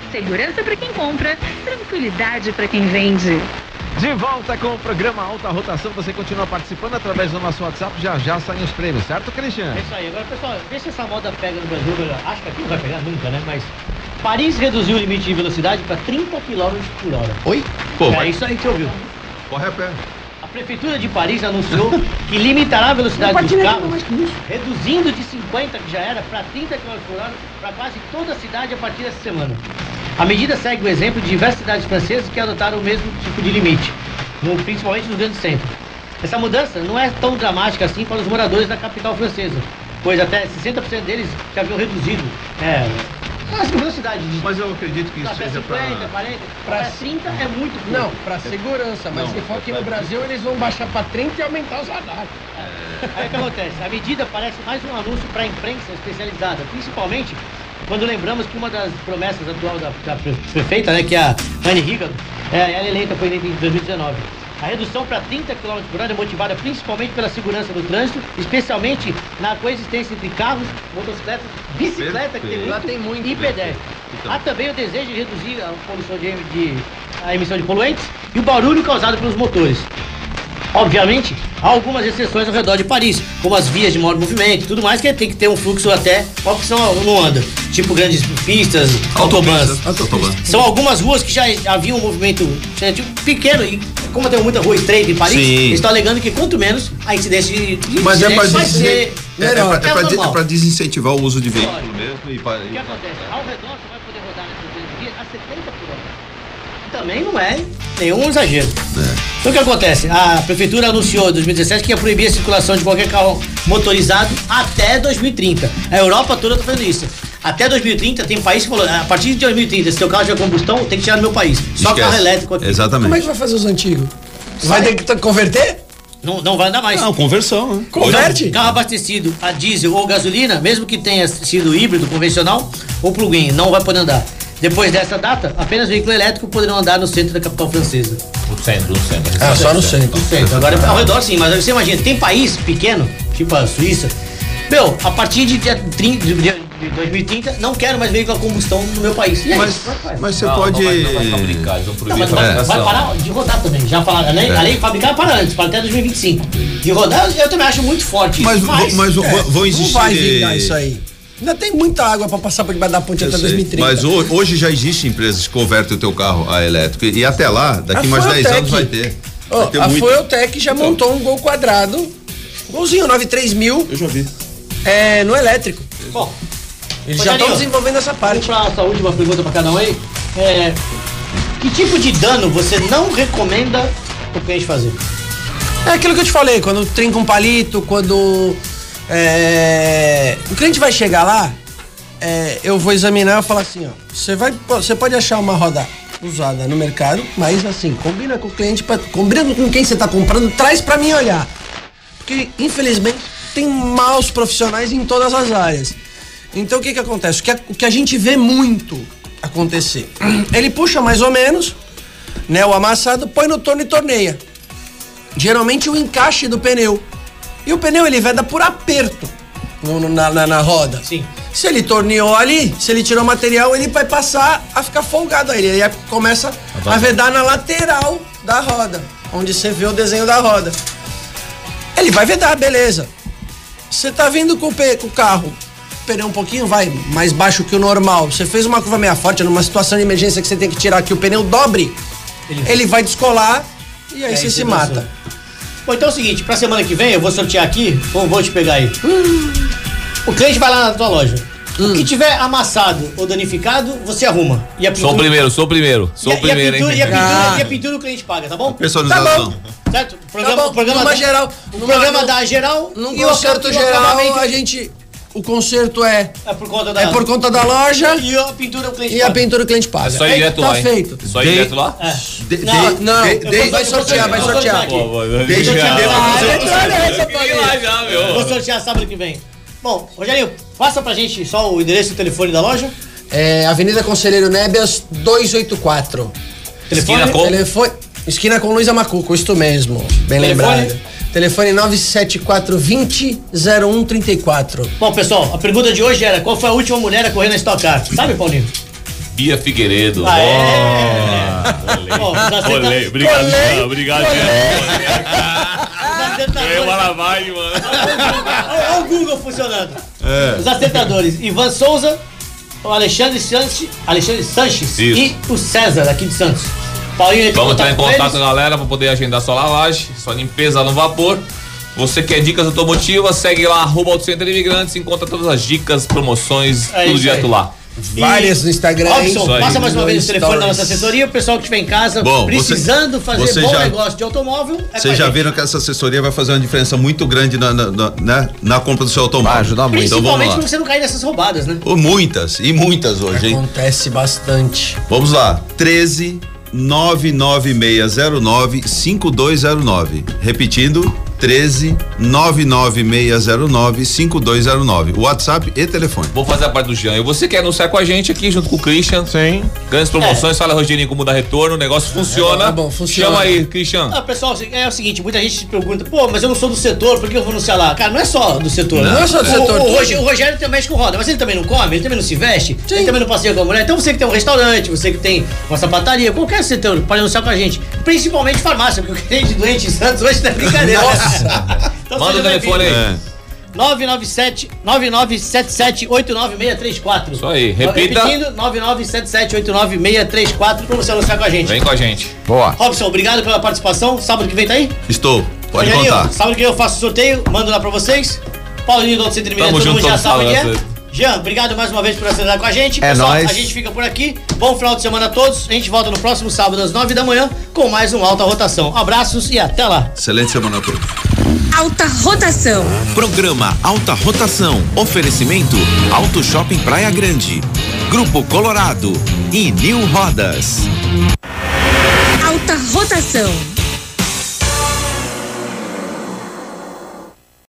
Segurança para quem compra, tranquilidade para quem vende. De volta com o programa Alta Rotação, você continua participando através do nosso WhatsApp, já já saem os prêmios, certo, Cristian? É isso aí. Agora, pessoal, vê se essa moda pega no Brasil. Acho que aqui não vai pegar nunca, né? Mas Paris reduziu o limite de velocidade para 30 km por hora. Oi? Pô, é mas isso aí que você ouviu. corre a pé. A Prefeitura de Paris anunciou que limitará a velocidade dos carros, reduzindo de 50, que já era, para 30 km por hora para quase toda a cidade a partir dessa semana. A medida segue o exemplo de diversas cidades francesas que adotaram o mesmo tipo de limite, no- principalmente nos grandes centros. Essa mudança não é tão dramática assim para os moradores da capital francesa, pois até 60% deles já haviam reduzido é, a velocidade de Mas eu acredito que isso até seja 50, pra. 40, pra- para 30 é muito pouco. Não, pra segurança, mas Não, se for aqui no Brasil, eles vão baixar pra 30 e aumentar os radares. Aí o que acontece? A medida parece mais um anúncio para a imprensa especializada, principalmente quando lembramos que uma das promessas atual da, da pre- prefeita, né, que é a Anne Higado, é, ela eleita foi eleita em 2019. A redução para 30 km por hora é motivada principalmente pela segurança do trânsito, especialmente na coexistência entre carros, motocicletas, bicicleta, que tem muito, Lá tem muito, e pedestre. Então. Há também o desejo de reduzir a poluição de, de- a emissão de poluentes e o barulho causado pelos motores. Obviamente, há algumas exceções ao redor de Paris, como as vias de maior movimento e tudo mais, que tem que ter um fluxo até, ó, que senão não anda. tipo grandes pistas, autobans. São algumas ruas que já havia um movimento tipo, pequeno e como tem muita rua estreita em Paris, Sim. eles estão alegando que quanto menos a incidência de, de Mas é pra, vai ser é, é pra, é pra de- normal. é pra desincentivar o uso de veículo mesmo e para. O que acontece? Ao redor você vai poder rodar nessas vias a 70 por hora. Também não é nenhum exagero. Então o que acontece? A prefeitura anunciou em 2017 que ia proibir a circulação de qualquer carro motorizado até 2030. A Europa toda está fazendo isso. Até 2030 tem país que falou, a partir de 2030, se teu carro tiver combustão, tem que tirar do meu país. Só Esquece. carro elétrico aqui. Exatamente. Como é que vai fazer os antigos? Vai ter que converter? Não, não vai andar mais. Não, conversão, né? Converte? Carro abastecido a diesel ou gasolina, mesmo que tenha sido híbrido convencional ou plug-in, não vai poder andar. Depois dessa data, apenas veículos elétricos poderão andar no centro da capital francesa. No centro, no centro. Ah, só no centro. No centro. Agora, ao redor sim, mas você imagina, tem país pequeno, tipo a Suíça, meu, a partir de, dia 30 de, de 2030, não quero mais veículo a combustão no meu país. E aí, Mas, mas você Não, pode. Não vai, não vai fabricar, eles vão Não, proibir vai, parar de rodar também. Já falaram, a lei, É. a lei fabricar para antes, para até 2025. De rodar, eu também acho muito forte. Mas, isso. mas, mas vão- É, vão existir. Não vai vingar isso aí. Ainda tem muita água pra passar por debaixo da ponte Eu até sei, 2030. Mas ho- hoje já existem empresas que convertem o teu carro a elétrico. E até lá, daqui A mais 10 Fueltec. anos vai ter. Ó, Vai ter a muito. Fueltec já montou um gol quadrado, golzinho 93 mil, Eu já vi. é, no elétrico. Bom, Eles já estão desenvolvendo essa Vamos parte. para essa última pergunta para cada um aí. É, que tipo de dano você não recomenda o cliente fazer? É aquilo que eu te falei, quando trinca um palito, quando é, o cliente vai chegar lá, é, eu vou examinar e falar assim, ó, você vai, você pode achar uma roda usada no mercado, mas assim, combina com o cliente, pra, combina com quem você está comprando, traz para mim olhar. Porque, infelizmente, tem maus profissionais em todas as áreas. Então, o que que acontece? O que a, o que a gente vê muito acontecer? Ele puxa mais ou menos, né, o amassado, põe no torno e torneia. Geralmente o encaixe do pneu. E o pneu ele veda por aperto no- na, na, na roda. Sim. Se ele torneou ali, se ele tirou o material, ele vai passar a ficar folgado aí. Ele começa a vedar na lateral da roda, onde você vê o desenho da roda. Ele vai vedar, beleza. Você tá vindo com o, com o carro, pneu um pouquinho, vai mais baixo que o normal. Você fez uma curva meia forte, numa situação de emergência que você tem que tirar que o pneu dobre, ele, vai descolar e aí você se mata. Bom, então é o seguinte, pra semana que vem eu vou sortear aqui, vou, vou te pegar aí. O cliente vai lá na tua loja. O que tiver amassado ou danificado, você arruma. E a Sou o primeiro, sou o primeiro. Sou e, o primeiro, e a pintura, hein? e, a pintura, Ah. e a pintura o cliente paga, tá bom? Personalização. Certo? O programa, Tá bom, o programa da, geral- O programa num- da geral Num e concerto geral, a gente. O conserto é, é por conta da é por conta da loja e a pintura o cliente e a paga. pintura o cliente paga. É só ir direto tá lá, hein? feito. Só ir direto lá? É. De- de- Não, Não, de- eu de- vai sortear, vai sortear. que Ah, essa, Eu lá já, meu. Vou sortear sábado que vem. Bom, Rogério, passa pra gente só o endereço e o telefone da loja. É, Avenida Conselheiro Nébias 284. Esquina com- Telefone, esquina com Luiza Macuco, isto mesmo. Bem Telefone? lembrado. Telefone 97420 0134. Bom, pessoal, a pergunta de hoje era qual foi a última mulher a correr na Stock Car? Sabe, Paulinho? Bia Figueiredo. Ah, é? Olê, obrigado, obrigado, os Ganhei acertadores. uma lavagem, mano. Olha olha o Google funcionando. É. Os acertadores, Ivan Souza, o Alexandre Sanches, Alexandre Sanches Isso. e o César, aqui de Santos. Paulinho Vamos entrar em com contato, galera, pra poder agendar sua lavagem, sua limpeza no vapor. Você quer dicas automotivas, segue lá, arroba Auto Center Imigrantes, encontra todas as dicas, promoções, É tudo direto lá. Várias no Instagram. Robson, passa mais uma vez o telefone da nossa assessoria, o pessoal que estiver em casa Bom, você- precisando fazer você bom já- negócio de automóvel. É Vocês já gente. viram que essa assessoria vai fazer uma diferença muito grande na, na, na, né? na compra do seu automóvel. Vai ajudar muito. Então Principalmente lá. pra você não cair nessas roubadas, né? Muitas, e muitas hoje, hein? Acontece bastante. Vamos lá. 13 99609 5209. Repetindo, 13 99609 5209. WhatsApp e telefone. Vou fazer a parte do Jean. E você quer anunciar com a gente aqui junto com o Christian? Sim. Grandes É. promoções, fala Rogerinho como dá retorno, o negócio funciona. tá bom, funciona. Chama aí, Christian. Ah, pessoal, é o seguinte, muita gente se pergunta, pô, mas eu não sou do setor, por que eu vou anunciar lá? Cara, não é só do setor. Não né? é só do O- setor, O, tudo. Rogério, o Rogério também mexe com roda, mas ele também não come, ele também não se veste, ele também não passeia com a mulher. Então você que tem um restaurante, você que tem uma sapataria, qualquer setor, pode anunciar com a gente. Principalmente farmácia, porque o cliente doente em Santos hoje tá brincadeira. Nossa! Então Manda o telefone aí. É. 997 9977 89634. Isso aí, repita. Repetindo, 997 89634 pra você anunciar com a gente. Vem com a gente. Boa. Robson, obrigado pela participação. Sábado que vem tá aí? Estou. Pode Rogerinho, contar. Sábado que vem eu faço sorteio, mando lá pra vocês. Paulinho do Outro Centro de Minas, todo junto, mundo já sabe quem é. Jean, obrigado mais uma vez por acelerar com a gente. É Pessoal, nóis. a gente fica por aqui. Bom final de semana a todos. A gente volta no próximo sábado às 9 da manhã com mais um Alta Rotação. Abraços e até lá. Excelente semana a todos. Alta rotação. Programa Alta Rotação. Oferecimento Auto Shopping Praia Grande. Grupo Colorado e New Rodas. Alta rotação.